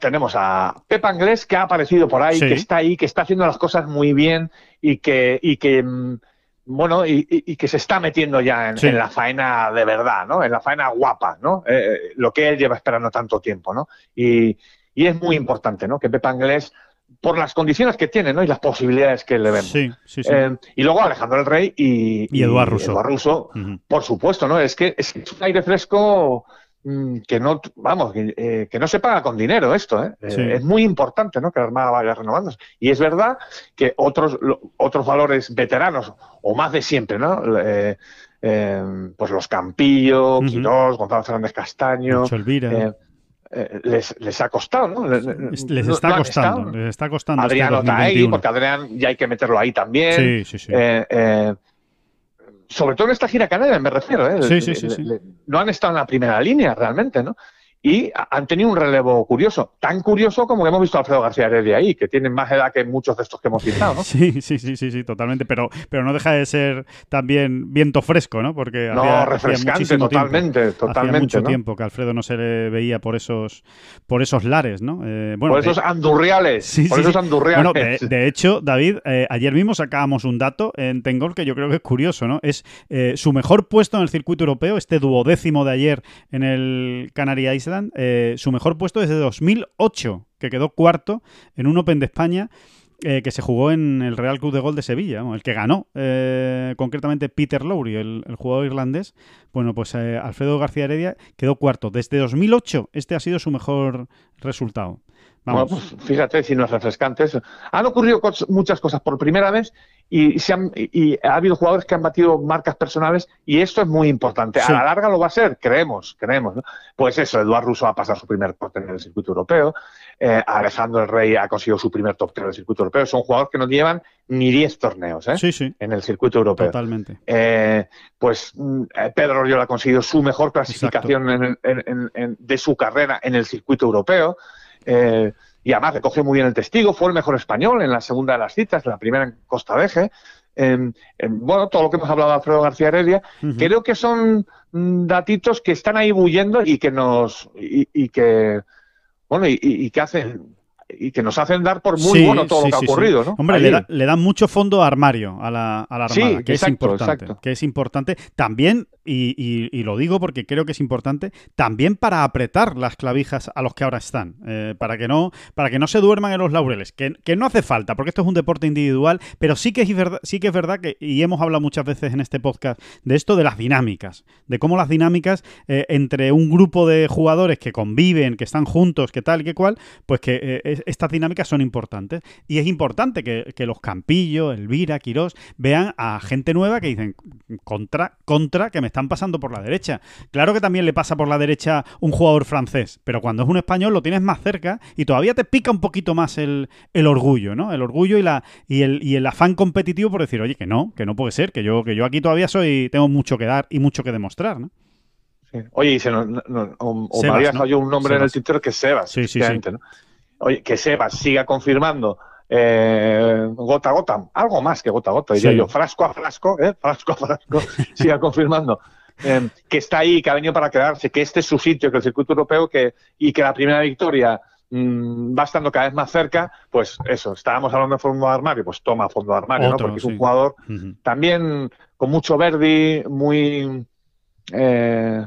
tenemos a Pepa Anglés, que ha aparecido por ahí, que está ahí, que está haciendo las cosas muy bien y que, y que mm, bueno, y, que se está metiendo ya en, la faena de verdad, ¿no? En la faena guapa, ¿no? lo que él lleva esperando tanto tiempo, ¿no? Y, y es muy importante, ¿no? Que Pepa Anglés, por las condiciones que tiene, ¿no? Y las posibilidades que le vemos. Sí, sí, sí. Eh, y luego Alejandro el Rey y, y Eduardo Russo. Russo, por supuesto, ¿no? Es que es un aire fresco mm, que no, vamos, eh, que, no se paga con dinero esto, ¿eh? ¿eh? Es muy importante, ¿no? Que la Armada vaya renovándose. Y es verdad que otros, otros valores veteranos, o más de siempre, ¿no? pues los Campillo, Quirós, Gonzalo Fernández Castaño, eh, les, les, ha costado, ¿no? Les, está costando, les está costando. Adriano está ahí, porque Adrián ya hay que meterlo ahí también. Sí, sí, sí. Eh, eh, sobre todo en esta gira canaria, me refiero. ¿eh? Sí, sí, sí, sí. no han estado en la primera línea realmente, ¿no? Y han tenido un relevo curioso, tan curioso como que hemos visto a Alfredo García Heredia ahí, que tiene más edad que muchos de estos que hemos citado, ¿no? Sí, sí, sí, sí, sí, totalmente, pero, pero no deja de ser también viento fresco, ¿no? Porque no, refrescante, totalmente, totalmente. mucho tiempo que Alfredo no se le veía por esos, por esos lares, ¿no? Eh, bueno, por esos andurriales, sí, por esos andurriales. Bueno, de, hecho, David, eh, ayer mismo sacábamos un dato en Tengol que yo creo que es curioso, ¿no? Es eh, su mejor puesto en el circuito europeo, este duodécimo de ayer en el Canary Eh, su mejor puesto desde 2008, que quedó cuarto en un Open de España. Eh, que se jugó en el Real Club de Gol de Sevilla, el que ganó, eh, concretamente Peter Lowry, el, jugador irlandés. Bueno, pues Alfredo García Heredia quedó cuarto. Desde 2008 este ha sido su mejor resultado. Bueno, pues fíjate si no es refrescante eso. Han ocurrido muchas cosas por primera vez y, se han, y ha habido jugadores que han batido marcas personales y esto es muy importante. A la larga lo va a ser, creemos, creemos. ¿no? Pues eso, Eduardo Russo va a pasar su primer top en el circuito europeo, eh, Alejandro el Rey ha conseguido su primer top en el circuito europeo. Son jugadores que no llevan ni 10 torneos ¿eh? en el circuito europeo. Totalmente. Eh, pues mm, Pedro Oriola ha conseguido su mejor clasificación de su carrera en el circuito europeo. Eh, y además recogió muy bien el testigo, fue el mejor español en la segunda de las citas, en la primera en Costa Veje. bueno, todo lo que hemos hablado de Alfredo García Heredia, creo que son mm, datitos que están ahí huyendo y que nos y, que bueno y, que hacen y que nos hacen dar por muy bueno todo lo que ha ocurrido, ¿no? Hombre, le, dan mucho fondo armario a la, a la Armada, que es importante. Que es importante. También y, lo digo porque creo que es importante, también para apretar las clavijas a los que ahora están, eh, para, que no, para que no se duerman en los laureles, que, no hace falta, porque esto es un deporte individual, pero sí que es verdad, sí que es verdad que, y hemos hablado muchas veces en este podcast de esto de las dinámicas, de cómo las dinámicas eh, entre un grupo de jugadores que conviven, que están juntos, que tal, que cual, pues que eh, estas dinámicas son importantes. Y es importante que, que los Campillo, Elvira, Quirós, vean a gente nueva que dicen contra, contra, que me están pasando por la derecha. Claro que también le pasa por la derecha un jugador francés, pero cuando es un español lo tienes más cerca y todavía te pica un poquito más el, orgullo, ¿no? El orgullo y, la, y, el, y el afán competitivo por decir, oye, que no, que no puede ser, que yo, que yo aquí todavía soy, tengo mucho que dar y mucho que demostrar, ¿no? Oye, y se nos, o, falló un nombre en el Twitter que es Sebas. Sí, sí, Oye, que Sebas siga confirmando eh, gota a gota, algo más que gota a gota, diría yo, frasco a frasco, ¿eh? frasco a frasco, siga confirmando eh, que está ahí, que ha venido para quedarse, que este es su sitio, que el circuito europeo que, y que la primera victoria mm, va estando cada vez más cerca, pues eso, estábamos hablando de fondo de armario, pues toma fondo de armario, ¿no? Porque es un jugador también con mucho Verdi, muy... Eh,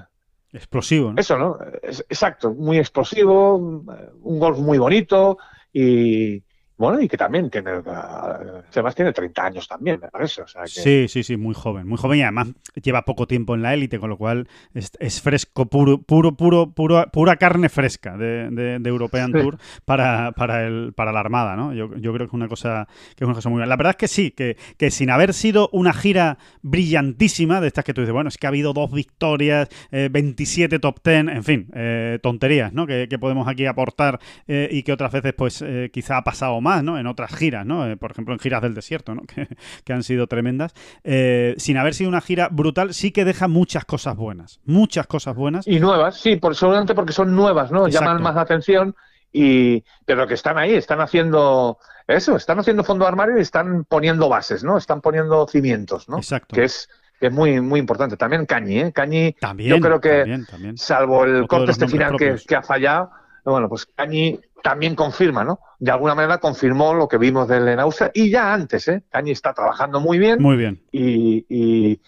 explosivo, ¿no? Eso, ¿no? exacto, muy explosivo, un golf muy bonito y, bueno, y que también tiene, además tiene 30 años también, me parece. Sí, sí, sí, muy joven, muy joven y además lleva poco tiempo en la élite, con lo cual es, fresco, puro, puro, puro, puro, pura carne fresca de, European Tour para, para, el, para la Armada, ¿no? Yo, creo que es una cosa que es una cosa muy buena. La verdad es que sí, que, que sin haber sido una gira brillantísima, de estas que tú dices, bueno, es que ha habido dos victorias, 27 eh, top 10, en fin, eh, tonterías, ¿no? Que, podemos aquí aportar eh, y que otras veces, pues, quizá ha pasado más ¿no? En otras giras, ¿no? Eh, por ejemplo, en giras del desierto, ¿no? Que, han sido tremendas. Eh, sin haber sido una gira brutal, sí que deja muchas cosas buenas. Muchas cosas buenas. Y nuevas, sí, por, seguramente porque son nuevas, ¿no? Llaman más la atención y pero que están ahí, están haciendo eso, están haciendo fondo armario y están poniendo bases, ¿no? Están poniendo cimientos, ¿no? Exacto. Que es es muy muy importante. También Cañi, ¿eh? Cañi, también, yo creo que, salvo el corte este final que, que, ha fallado, bueno, pues Cañi también confirma, ¿no? De alguna manera confirmó lo que vimos de él en Austria y ya antes, ¿eh? Cañi está trabajando muy bien. Muy bien. Y, y,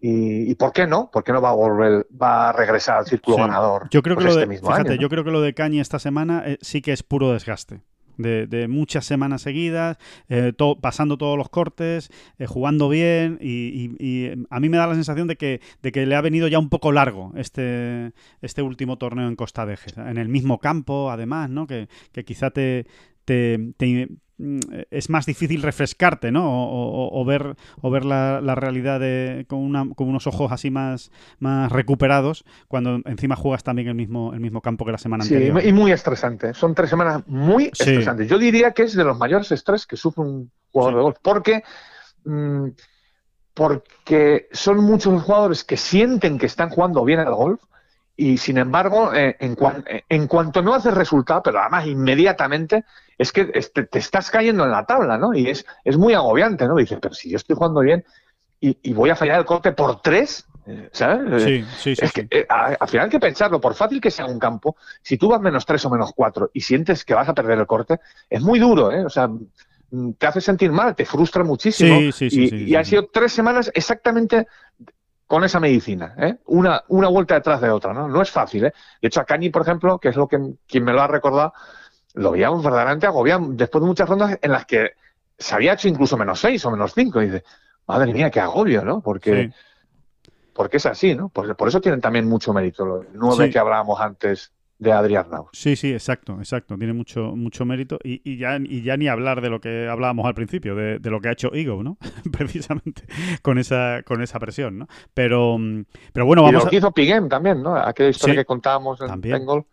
y, ¿por qué no? ¿Por qué no va a volver, va a regresar al círculo ganador? Yo creo que pues lo este de, fíjate, yo creo que lo de Cañi esta semana eh, sí que es puro desgaste de, muchas semanas seguidas, eh, pasando todos los cortes, eh, jugando bien y, a mí me da la sensación de que, de que le ha venido ya un poco largo este, este último torneo en Costa de en el mismo campo además, ¿no? que, que quizá te, te, es más difícil refrescarte, ¿no? O, ver, o ver la, realidad con, unos ojos así más, más recuperados cuando encima juegas también el mismo, el mismo campo que la semana anterior. Sí, y muy estresante. Son tres semanas muy estresantes. Yo diría que es de los mayores estrés que sufre un jugador de golf, porque, mm, porque son muchos los jugadores que sienten que están jugando bien al golf y sin embargo, eh, en, en, cuanto no haces resultado, pero además inmediatamente, es que te, estás cayendo en la tabla, ¿no? Y es, es muy agobiante, ¿no? Dices, pero si yo estoy jugando bien y, voy a fallar el corte por tres, eh, ¿sabes? Sí, sí, sí. Es que eh, al final hay que pensarlo, por fácil que sea un campo, si tú vas menos tres o menos cuatro y sientes que vas a perder el corte, es muy duro, ¿eh? O sea, mm, te hace sentir mal, te frustra muchísimo. Sí, sí, sí, y, y han sido tres semanas exactamente con esa medicina, ¿eh? una, una vuelta detrás de otra, ¿no? No es fácil, ¿eh? De hecho, a Cañi, por ejemplo, que es lo que quien me lo ha recordado, lo veíamos verdaderamente agobiado después de muchas rondas en las que se había hecho incluso menos seis o menos cinco. Y dice, madre mía, qué agobio, ¿no? Porque, porque es así, ¿no? Por, por, eso tienen también mucho mérito. Los nueve que hablábamos antes de Adrián Naus. Sí, sí, exacto, exacto. Tiene mucho, mucho mérito. Y, y, ya, y ya ni hablar de lo que hablábamos al principio, de, lo que ha hecho Ego, ¿no? Precisamente con esa, con esa presión, ¿no? Pero, pero bueno, vamos y lo que hizo Piguem también, ¿no? Aquella historia que contábamos en Bengal.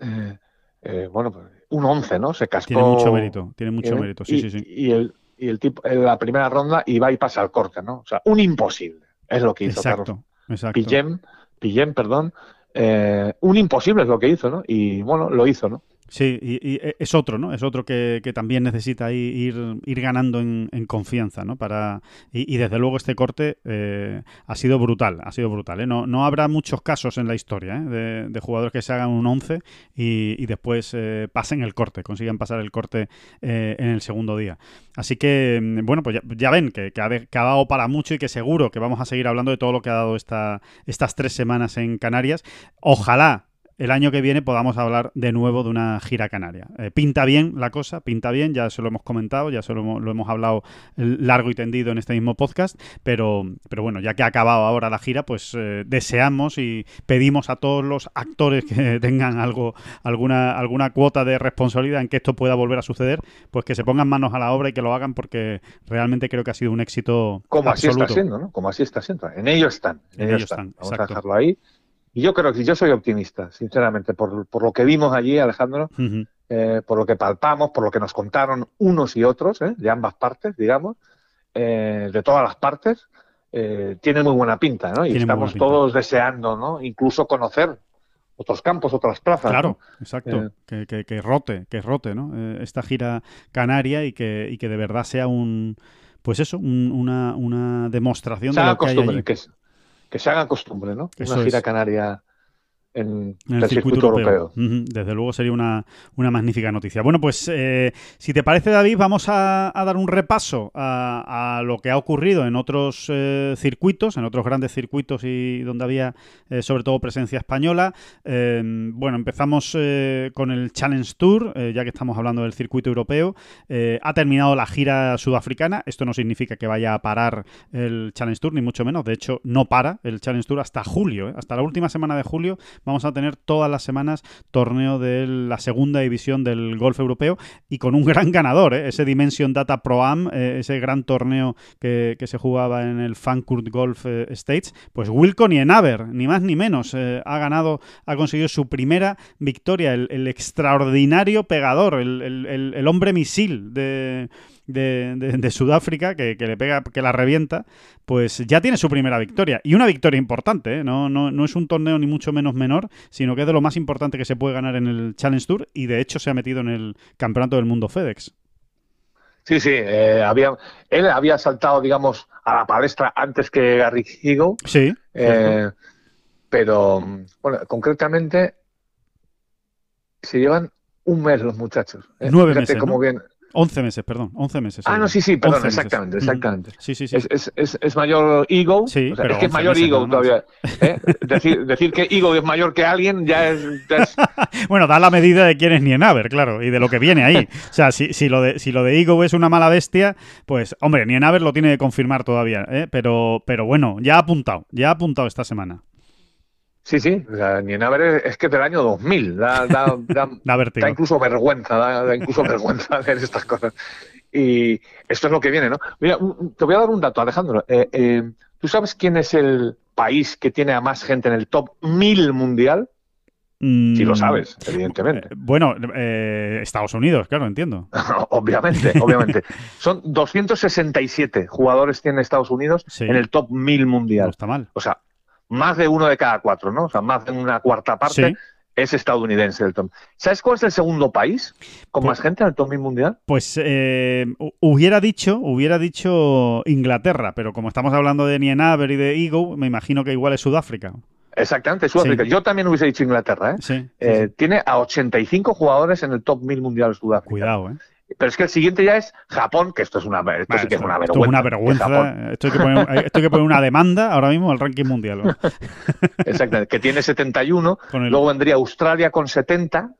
Eh, eh, bueno, pues, un 11, ¿no? Se cascó. Tiene mucho mérito, tiene mucho mérito, sí, y, sí, sí. Y el, y el tipo, en la primera ronda y va y pasa al corte, ¿no? O sea, un imposible. Es lo que hizo exacto, Carlos. Exacto. Pillem, Pillem, perdón, eh, un imposible es lo que hizo, ¿no? Y bueno, lo hizo, ¿no? Sí, y, e, es otro, ¿no? Es otro que, también necesita ir, ganando en, confianza, ¿no? Para, y, desde luego este corte eh, ha sido brutal, ha sido brutal. ¿eh? No, no habrá muchos casos en la historia ¿eh? de, jugadores que se hagan un 11 y, después eh, pasen el corte, consigan pasar el corte en el segundo día. Así que, mm, bueno, pues ya, ven que, ha dado para mucho y que seguro que vamos a seguir hablando de todo lo que ha dado esta, estas tres semanas en Canarias. Ojalá el año que viene podamos hablar de nuevo de una gira canaria. Eh, pinta bien la cosa, pinta bien, ya se lo hemos comentado, ya se lo hemos, hablado largo y tendido en este mismo podcast, pero, pero bueno, ya que ha acabado ahora la gira, pues eh, deseamos y pedimos a todos los actores que tengan algo, alguna, alguna cuota de responsabilidad en que esto pueda volver a suceder, pues que se pongan manos a la obra y que lo hagan porque realmente creo que ha sido un éxito. Como así está siendo, ¿no? Como así está siendo. En ellos están. En, ellos están. Vamos a dejarlo ahí. Y yo creo que yo soy optimista, sinceramente, por, por lo que vimos allí, Alejandro, eh, por lo que palpamos, por lo que nos contaron unos y otros, eh, de ambas partes, digamos, eh, de todas las partes, tiene muy buena pinta, ¿no? Y estamos todos deseando, ¿no? Incluso conocer otros campos, otras plazas. Claro, exacto. Que, que, rote, que rote, ¿no? esta gira canaria y que, y que de verdad sea un, pues eso, una, una demostración de lo que hay allí que se haga costumbre, ¿no? Una gira canaria en, el, circuito, europeo. Desde luego sería una, magnífica noticia. Bueno, pues eh, si te parece, David, vamos a, dar un repaso a, lo que ha ocurrido en otros eh, circuitos, en otros grandes circuitos y donde había eh, sobre todo presencia española. bueno, empezamos con el Challenge Tour, ya que estamos hablando del circuito europeo. ha terminado la gira sudafricana. Esto no significa que vaya a parar el Challenge Tour, ni mucho menos. De hecho, no para el Challenge Tour hasta julio, hasta la última semana de julio vamos a tener todas las semanas torneo de la segunda división del golf europeo y con un gran ganador, ¿eh? ese Dimension Data Pro Am, eh, ese gran torneo que, se jugaba en el Frankfurt Golf eh, States, pues Wilco Nienaber, ni más ni menos, ha ganado, ha conseguido su primera victoria, el, extraordinario pegador, el hombre misil de de, Sudáfrica, que, le pega, que la revienta, pues ya tiene su primera victoria. Y una victoria importante, ¿eh? no, no, no es un torneo ni mucho menos menor, sino que es de lo más importante que se puede ganar en el Challenge Tour y de hecho se ha metido en el Campeonato del Mundo FedEx. Sí, sí, eh, había, él había saltado, digamos, a la palestra antes que Gary Higo. Sí. Eh, pero, bueno, concretamente, se llevan un mes los muchachos. Nueve meses. Bien, 11 meses, perdón, 11 meses. Ah, no, sí, sí, perdón, exactamente, exactamente. Sí, sí, sí. Es, es, es, mayor ego, sí, es que es mayor ego todavía. ¿eh? decir, decir que ego es mayor que alguien ya es... bueno, da la medida de quién es Nienaber, claro, y de lo que viene ahí. O sea, si, si, lo de, si lo de ego es una mala bestia, pues, hombre, Nienaber lo tiene que confirmar todavía, ¿eh? pero, pero bueno, ya ha apuntado, ya ha apuntado esta semana. Sí, sí, o sea, es que del año 2000, da, da, da, da incluso vergüenza, da, incluso vergüenza hacer estas cosas. Y esto es lo que viene, ¿no? Mira, te voy a dar un dato, Alejandro. Eh, eh, ¿Tú sabes quién es el país que tiene a más gente en el top 1000 mundial? Sí lo mm, sabes, evidentemente. Eh, bueno, Estados Unidos, claro, entiendo. obviamente, obviamente. Son 267 jugadores tiene Estados Unidos en el top 1000 mundial. No está mal. O sea, más de uno de cada cuatro, ¿no? O sea, más de una cuarta parte es estadounidense el top. ¿Sabes cuál es el segundo país con pues más gente en el top mundial? Pues eh, hubiera dicho, hubiera dicho Inglaterra, pero como estamos hablando de Nienaber y de Ego, me imagino que igual es Sudáfrica. Exactamente, Sudáfrica. Yo también hubiese dicho Inglaterra, ¿eh? Sí, eh, Tiene a 85 jugadores en el top 1000 mundial Sudáfrica. Cuidado, ¿eh? Pero es que el siguiente ya es Japón, que esto es una, esto sí que es una vergüenza. Esto es una vergüenza. Esto hay, que poner, que poner, una demanda ahora mismo al ranking mundial. Exactamente, que tiene 71. Luego vendría Australia con 70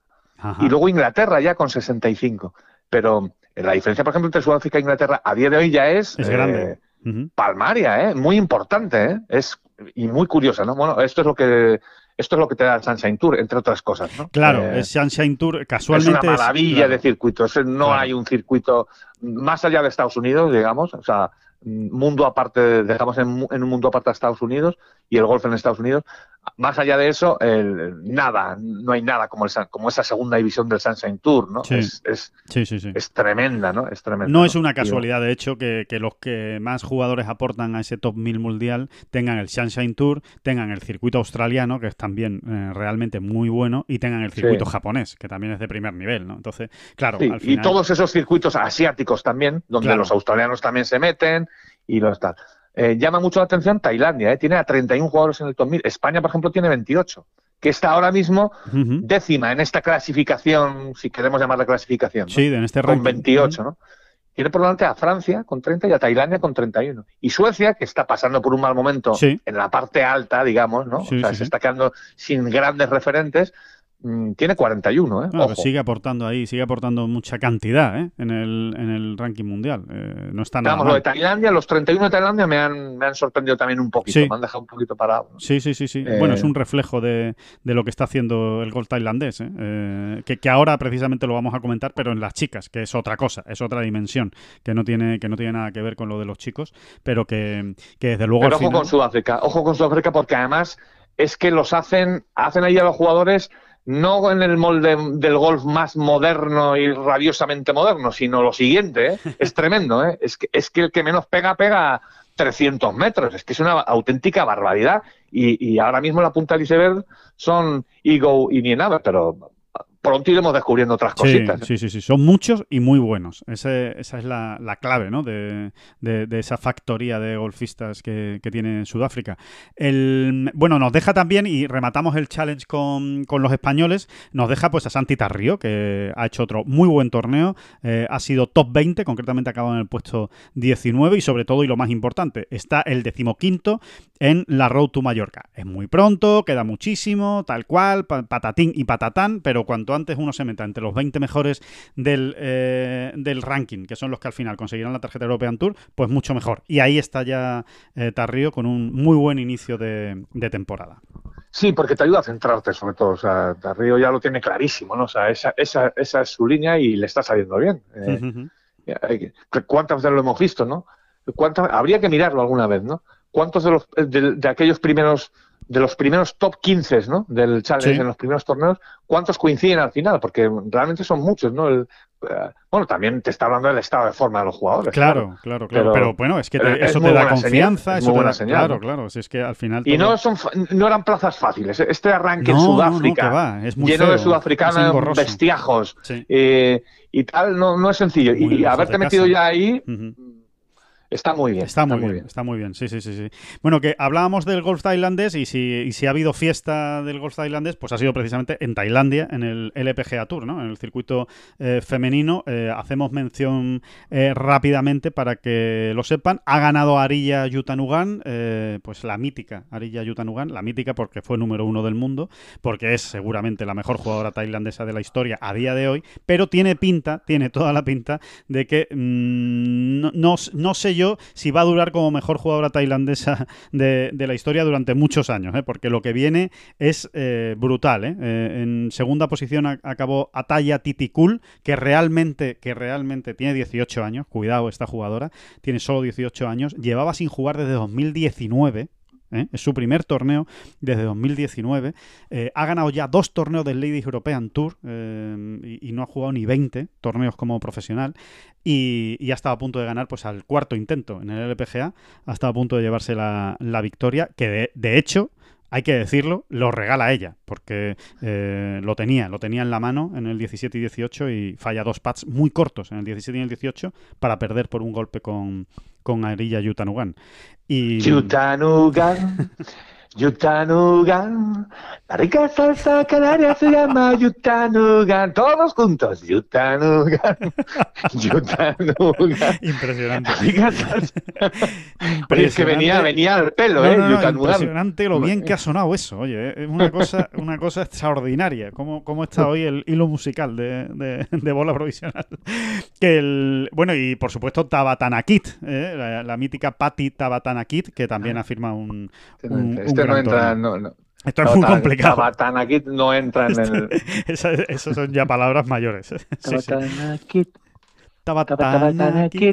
y luego Inglaterra ya con 65. Pero la diferencia, por ejemplo, entre Sudáfrica e Inglaterra a día de hoy ya es, es grande. Eh, palmaria, ¿eh? muy importante, ¿eh? es y muy curiosa, ¿no? Bueno, esto es lo que esto es lo que te da el Sunshine Tour, entre otras cosas, ¿no? Claro, eh, el Sunshine Tour casualmente es una maravilla de circuitos. No hay un circuito más allá de Estados Unidos, digamos, o sea, mundo aparte, dejamos en, en, un mundo aparte de Estados Unidos y el golf en Estados Unidos, más allá de eso, nada, no hay nada como, como esa segunda división del Sunshine Tour, ¿no? Es, es, es, tremenda, ¿no? Es tremenda. No, es una casualidad, de hecho, que, los que más jugadores aportan a ese top 1000 mundial tengan el Sunshine Tour, tengan el circuito australiano, que es también eh, realmente muy bueno, y tengan el circuito japonés, que también es de primer nivel, ¿no? Entonces, claro, al Y todos esos circuitos asiáticos también, donde los australianos también se meten y los tal. Eh, llama mucho la atención Tailandia, eh, tiene a 31 jugadores en el top 1000. España, por ejemplo, tiene 28, que está ahora mismo décima en esta clasificación, si queremos llamarla clasificación. Sí, en este ranking. Con 28, ¿no? Tiene por delante a Francia con 30 y a Tailandia con 31. Y Suecia, que está pasando por un mal momento en la parte alta, digamos, ¿no? o sea, se está quedando sin grandes referentes, tiene 41, ¿eh? sigue aportando ahí, sigue aportando mucha cantidad ¿eh? en, el, en el ranking mundial. Eh, no está nada. Vamos, lo de Tailandia, los 31 de Tailandia me han, me han sorprendido también un poquito, me han dejado un poquito parado. Sí, sí, sí. sí. Bueno, es un reflejo de, de, lo que está haciendo el golf tailandés, que, que, ahora precisamente lo vamos a comentar, pero en las chicas, que es otra cosa, es otra dimensión, que no tiene, que no tiene nada que ver con lo de los chicos, pero que, que desde luego. Pero ojo con Sudáfrica, ojo con Sudáfrica, porque además es que los hacen, hacen ahí a los jugadores no en el molde del golf más moderno y rabiosamente moderno, sino lo siguiente, ¿eh? es tremendo, ¿eh? es, que, es que el que menos pega, pega 300 metros, es que es una auténtica barbaridad. Y, ahora mismo la punta del iceberg son Ego y Nienaber, pero pronto iremos descubriendo otras cositas. Sí, sí, sí, son muchos y muy buenos. esa es la, clave ¿no? de, esa factoría de golfistas que, tiene Sudáfrica. El, bueno, nos deja también, y rematamos el challenge con, los españoles, nos deja pues a Santi Tarrio, que ha hecho otro muy buen torneo, eh, ha sido top 20, concretamente acaba en el puesto 19 y sobre todo, y lo más importante, está el decimoquinto en la Road to Mallorca. Es muy pronto, queda muchísimo, tal cual, patatín y patatán, pero cuanto antes uno se meta entre los 20 mejores del, eh, del ranking, que son los que al final conseguirán la tarjeta European Tour, pues mucho mejor. Y ahí está ya eh, Tarrio con un muy buen inicio de, temporada. Sí, porque te ayuda a centrarte sobre todo. O sea, Tarrio ya lo tiene clarísimo, ¿no? O sea, esa, esa, esa es su línea y le está saliendo bien. Eh, ¿Cuántas veces lo hemos visto, no? ¿Cuántas, habría que mirarlo alguna vez, ¿no? ¿Cuántos de, los, de aquellos primeros de los primeros top 15 ¿no? del Challenge en los primeros torneos, ¿cuántos coinciden al final? Porque realmente son muchos, ¿no? El, eh, bueno, también te está hablando del estado de forma de los jugadores. Claro, claro, claro. Pero, bueno, es que eso te da confianza. eso buena señal. Claro, claro. Si es que al final. Y no, son, no eran plazas fáciles. Este arranque en Sudáfrica, lleno de sudafricanos bestiajos eh, y tal, no, no es sencillo. y haberte metido ya ahí. Está muy bien. Está muy, bien, está muy bien. Sí, sí, sí, sí. Bueno, que hablábamos del golf tailandés y si, si ha habido fiesta del golf tailandés, pues ha sido precisamente en Tailandia, en el LPGA Tour, ¿no? En el circuito eh, femenino. Eh, hacemos mención eh, rápidamente para que lo sepan. Ha ganado Arilla Yutanugan, pues la mítica Arilla Yutanugan, la mítica porque fue número uno del mundo, porque es seguramente la mejor jugadora tailandesa de la historia a día de hoy, pero tiene pinta, tiene toda la pinta de que mm, no, no, no sé yo si va a durar como mejor jugadora tailandesa de, la historia durante muchos años, ¿eh? porque lo que viene es eh, brutal. ¿eh? en segunda posición acabó Ataya Titikul, que realmente, que realmente tiene 18 años. Cuidado, esta jugadora tiene solo 18 años. Llevaba sin jugar desde 2019. ¿Eh? es su primer torneo desde 2019. Eh, ha ganado ya dos torneos del Ladies European Tour eh, y, no ha jugado ni 20 torneos como profesional. Y, ha estado a punto de ganar pues al cuarto intento en el LPGA. Ha estado a punto de llevarse la, victoria, que de, hecho hay que decirlo, lo regala ella, porque lo tenía, lo tenía en la mano en el 17 y 18 y falla dos pads muy cortos en el 17 y el 18 para perder por un golpe con, con Arilla Yutanugan. Y... Yutanugan. Yutanugan, la rica salsa canaria se llama Yutanugan. Todos juntos, Yutanugan, Yutanugan. Impresionante. Oye, es que venía, venía al pelo, ¿eh? Impresionante lo bien que ha sonado eso. Oye, es una cosa, una cosa extraordinaria. ¿Cómo, cómo está hoy el hilo musical de, de, bola provisional? Que el, bueno, y por supuesto Tabatanakit, ¿eh? la, mítica Patti Tabatanakit, que también afirma un, un, este no entra, no, no. Esto es muy complicado. Tabatanakit no entra en el. Esas, son ya palabras mayores. Sí,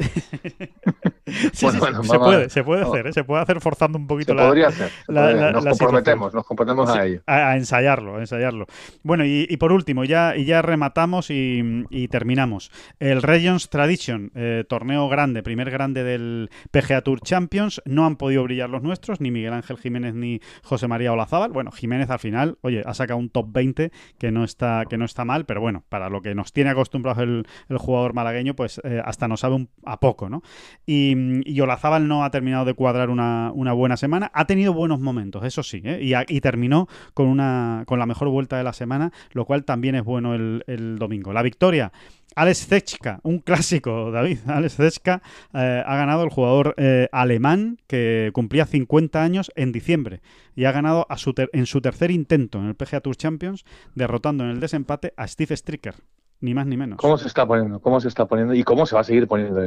sí. sí, bueno, se puede, se puede hacer, ¿eh? se puede hacer forzando un poquito se la. Podría hacer. nos comprometemos, nos comprometemos a ello. A, ensayarlo, a ensayarlo. Bueno, y, por último, ya, y ya rematamos y, terminamos. El Regions Tradition, eh, torneo grande, primer grande del PGA Tour Champions. No han podido brillar los nuestros, ni Miguel Ángel Jiménez ni José María Olazábal. Bueno, Jiménez al final, oye, ha sacado un top 20 que no está, que no está mal, pero bueno, para lo que nos tiene acostumbrados el, el jugador malagueño, pues eh, hasta nos sabe a poco, ¿no? Y, Olazábal no ha terminado de cuadrar una, buena semana. Ha tenido buenos momentos, eso sí, ¿eh? y, terminó con, una, con la mejor vuelta de la semana, lo cual también es bueno el, domingo. La victoria Alex Zechka, un clásico, David. Alex Zechka eh, ha ganado el jugador alemán que cumplía 50 años en diciembre y ha ganado en su tercer intento en el PGA Tour Champions, derrotando en el desempate a Steve Stricker ni más ni menos. ¿Cómo se está poniendo? ¿Cómo se está poniendo? ¿Y cómo se va a seguir poniendo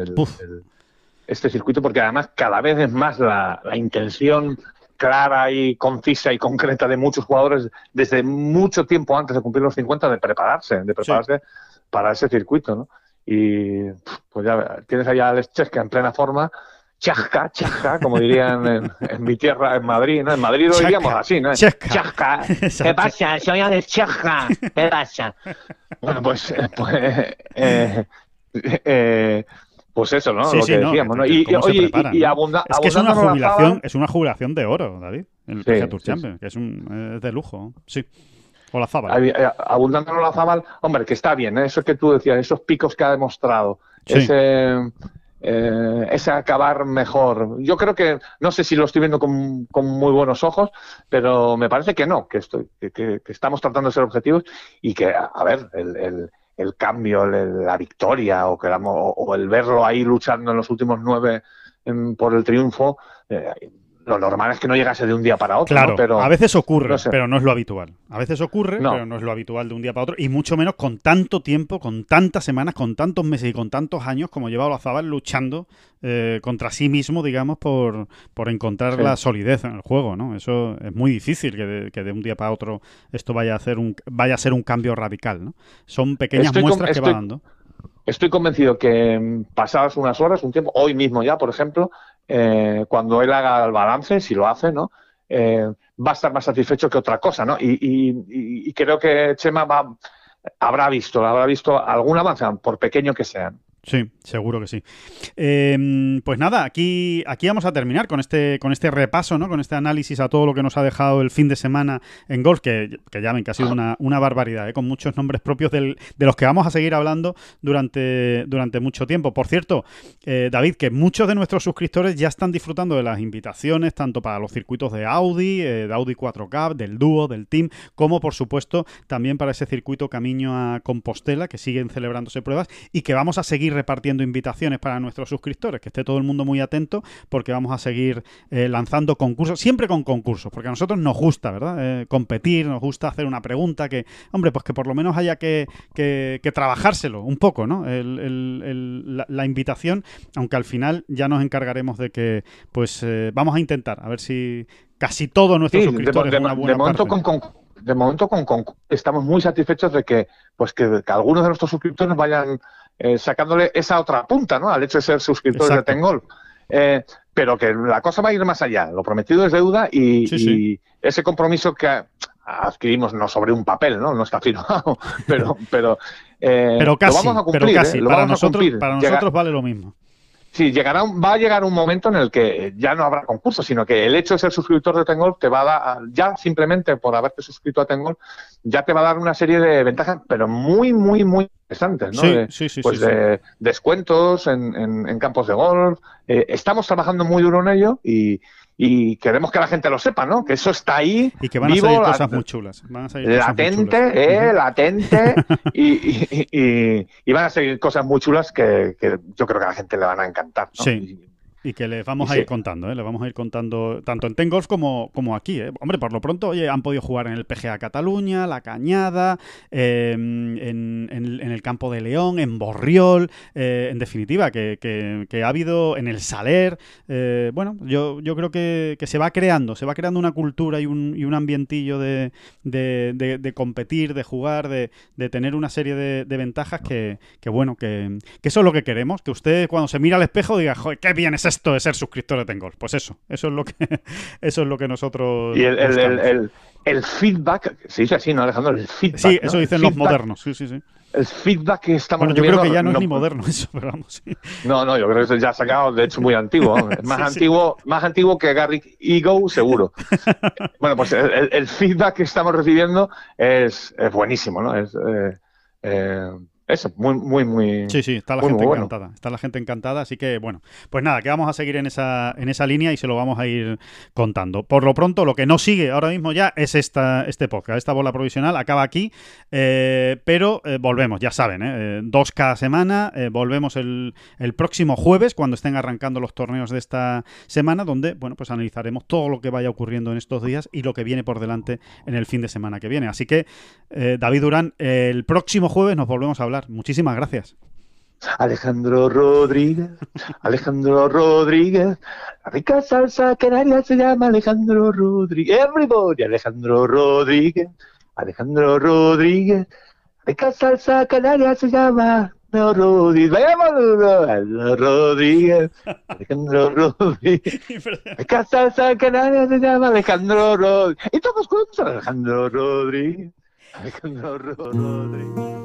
este circuito? Porque además cada vez es más la, intención clara y concisa y concreta de muchos jugadores desde mucho tiempo antes de cumplir los 50 de prepararse, de prepararse para ese circuito, ¿no? Y pues ya tienes allá al Alex en plena forma chasca, chasca, como dirían en, mi tierra, en Madrid, ¿no? En Madrid lo diríamos así, ¿no? Chasca. ¿Qué pasa? Soy de chasca. ¿Qué pasa? Bueno, pues, pues, eh, eh, pues eso, ¿no? lo que decíamos, ¿no? Y, oye, y, abunda, es que es una jubilación, es una jubilación de oro, David, el sí, Tour Champions, que es, un, es de lujo, sí. Olazábal. Eh, abundando en Olazábal, hombre, que está bien, ¿eh? eso que tú decías, esos picos que ha demostrado, ese, eh, ese acabar mejor. Yo creo que, no sé si lo estoy viendo con, muy buenos ojos, pero me parece que no, que, estoy, que, estamos tratando de ser objetivos y que, a ver, el, el, cambio, la victoria o, que, o, el verlo ahí luchando en los últimos nueve por el triunfo, eh, lo normal es que no llegase de un día para otro. Claro, pero, a veces ocurre, pero no es lo habitual. A veces ocurre, pero no es lo habitual de un día para otro. Y mucho menos con tanto tiempo, con tantas semanas, con tantos meses y con tantos años como lleva Olazabal luchando eh, contra sí mismo, digamos, por, por encontrar la solidez en el juego, ¿no? Eso es muy difícil que de, un día para otro esto vaya a, hacer un, vaya a ser un cambio radical, ¿no? Son pequeñas muestras que va dando. Estoy convencido que pasadas unas horas, un tiempo, hoy mismo ya, por ejemplo, eh, cuando él haga el balance, si lo hace, ¿no? Eh, va a estar más satisfecho que otra cosa, ¿no? Y, creo que Chema va, habrá visto, habrá visto algún avance, por pequeño que sean. Sí, seguro que sí. Em, pues nada, aquí, aquí vamos a terminar con este, con este repaso, ¿no? Con este análisis a todo lo que nos ha dejado el fin de semana en golf, que, que ya ven que ha sido una, una barbaridad, ¿eh? con muchos nombres propios del, de los que vamos a seguir hablando durante, durante mucho tiempo. Por cierto, eh, David, que muchos de nuestros suscriptores ya están disfrutando de las invitaciones, tanto para los circuitos de Audi, eh, de Audi 4K, del Dúo, del Team, como por supuesto también para ese circuito Camino a Compostela, que siguen celebrándose pruebas y que vamos a seguir repartiendo invitaciones para nuestros suscriptores, que esté todo el mundo muy atento porque vamos a seguir eh, lanzando concursos, siempre con concursos, porque a nosotros nos gusta, ¿verdad? Eh, competir, nos gusta hacer una pregunta que, hombre, pues que por lo menos haya que, que, trabajárselo un poco, ¿no? la, invitación, aunque al final ya nos encargaremos de que, pues eh, vamos a intentar, a ver si casi todos nuestros suscriptores... De, momento con, de momento con, estamos muy satisfechos de que pues que, algunos de nuestros suscriptores vayan eh, sacándole esa otra punta ¿no? al hecho de ser suscriptores de Tengol. Eh, pero que la cosa va a ir más allá. Lo prometido es deuda y, ese compromiso que adquirimos no sobre un papel, ¿no? No está firmado, pero, pero, eh, pero casi, lo vamos a cumplir. casi. para, nosotros, para nosotros vale lo mismo. Sí, llegará, va a llegar un momento en el que ya no habrá concurso, sino que el hecho de ser suscriptor de Tengol te va a dar, ya simplemente por haberte suscrito a Tengol, ya te va a dar una serie de ventajas, pero muy, muy, muy interesantes, ¿no? Sí, sí, sí. Pues de descuentos en, campos de golf. Eh, estamos trabajando muy duro en ello y, y queremos que la gente lo sepa, ¿no? Que eso está ahí. Y que van a salir cosas muy chulas. Van a salir latente, eh, latente. y, y, van a salir cosas muy chulas que, que, yo creo que a la gente le van a encantar. ¿no? Sí. Y que les vamos a ir contando, ¿eh? Les vamos a ir contando tanto en Tengolf como, como aquí, ¿eh? Hombre, por lo pronto, oye, han podido jugar en el PGA Cataluña, La Cañada, em, en, el campo de León, en Borriol, eh, en definitiva, que, que, ha habido en el Saler. Eh, bueno, yo, yo creo que, se va creando, se va creando una cultura y un, y un ambientillo de, de, de, competir, de jugar, de, tener una serie de, ventajas que, que bueno, que, eso es lo que queremos, que usted cuando se mira al espejo diga, joder, qué bien es esto de ser suscriptor de Tengol. Pues eso, eso es lo que, eso es lo que nosotros. Y el, el, feedback, se dice así, ¿no, Alejandro? El feedback. Sí, eso dicen los modernos. Sí, sí, sí. El feedback que estamos Bueno, yo creo que ya no, es ni moderno eso, pero vamos. Sí. No, no, yo creo que ya ha sacado, de hecho, muy antiguo. más antiguo, más antiguo que Gary Ego, seguro. bueno, pues el, feedback que estamos recibiendo es, es buenísimo, ¿no? Es eh, eh, eso, muy, muy, muy. Sí, sí, está la gente encantada. Está la gente encantada, así que bueno, pues nada, que vamos a seguir en esa, en esa línea y se lo vamos a ir contando. Por lo pronto, lo que no sigue ahora mismo ya es esta, este podcast, esta bola provisional, acaba aquí, eh, pero eh, volvemos, ya saben, eh, dos cada semana, volvemos el, el, próximo jueves cuando estén arrancando los torneos de esta semana, donde, bueno, pues analizaremos todo lo que vaya ocurriendo en estos días y lo que viene por delante en el fin de semana que viene. Así que, David Durán, el próximo jueves nos volvemos a hablar Muchísimas gracias. Alejandro Rodríguez, Alejandro Rodríguez, la rica salsa canaria se llama Alejandro Rodríguez, everybody, Alejandro Rodríguez, Alejandro Rodríguez, la rica salsa canaria se llama Rodríguez, Alejandro Rodríguez, Alejandro Rodríguez, la rica salsa canaria se llama Alejandro Rodríguez, y todos juntos Alejandro Rodríguez, Alejandro Rodríguez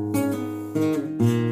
Mm-hmm.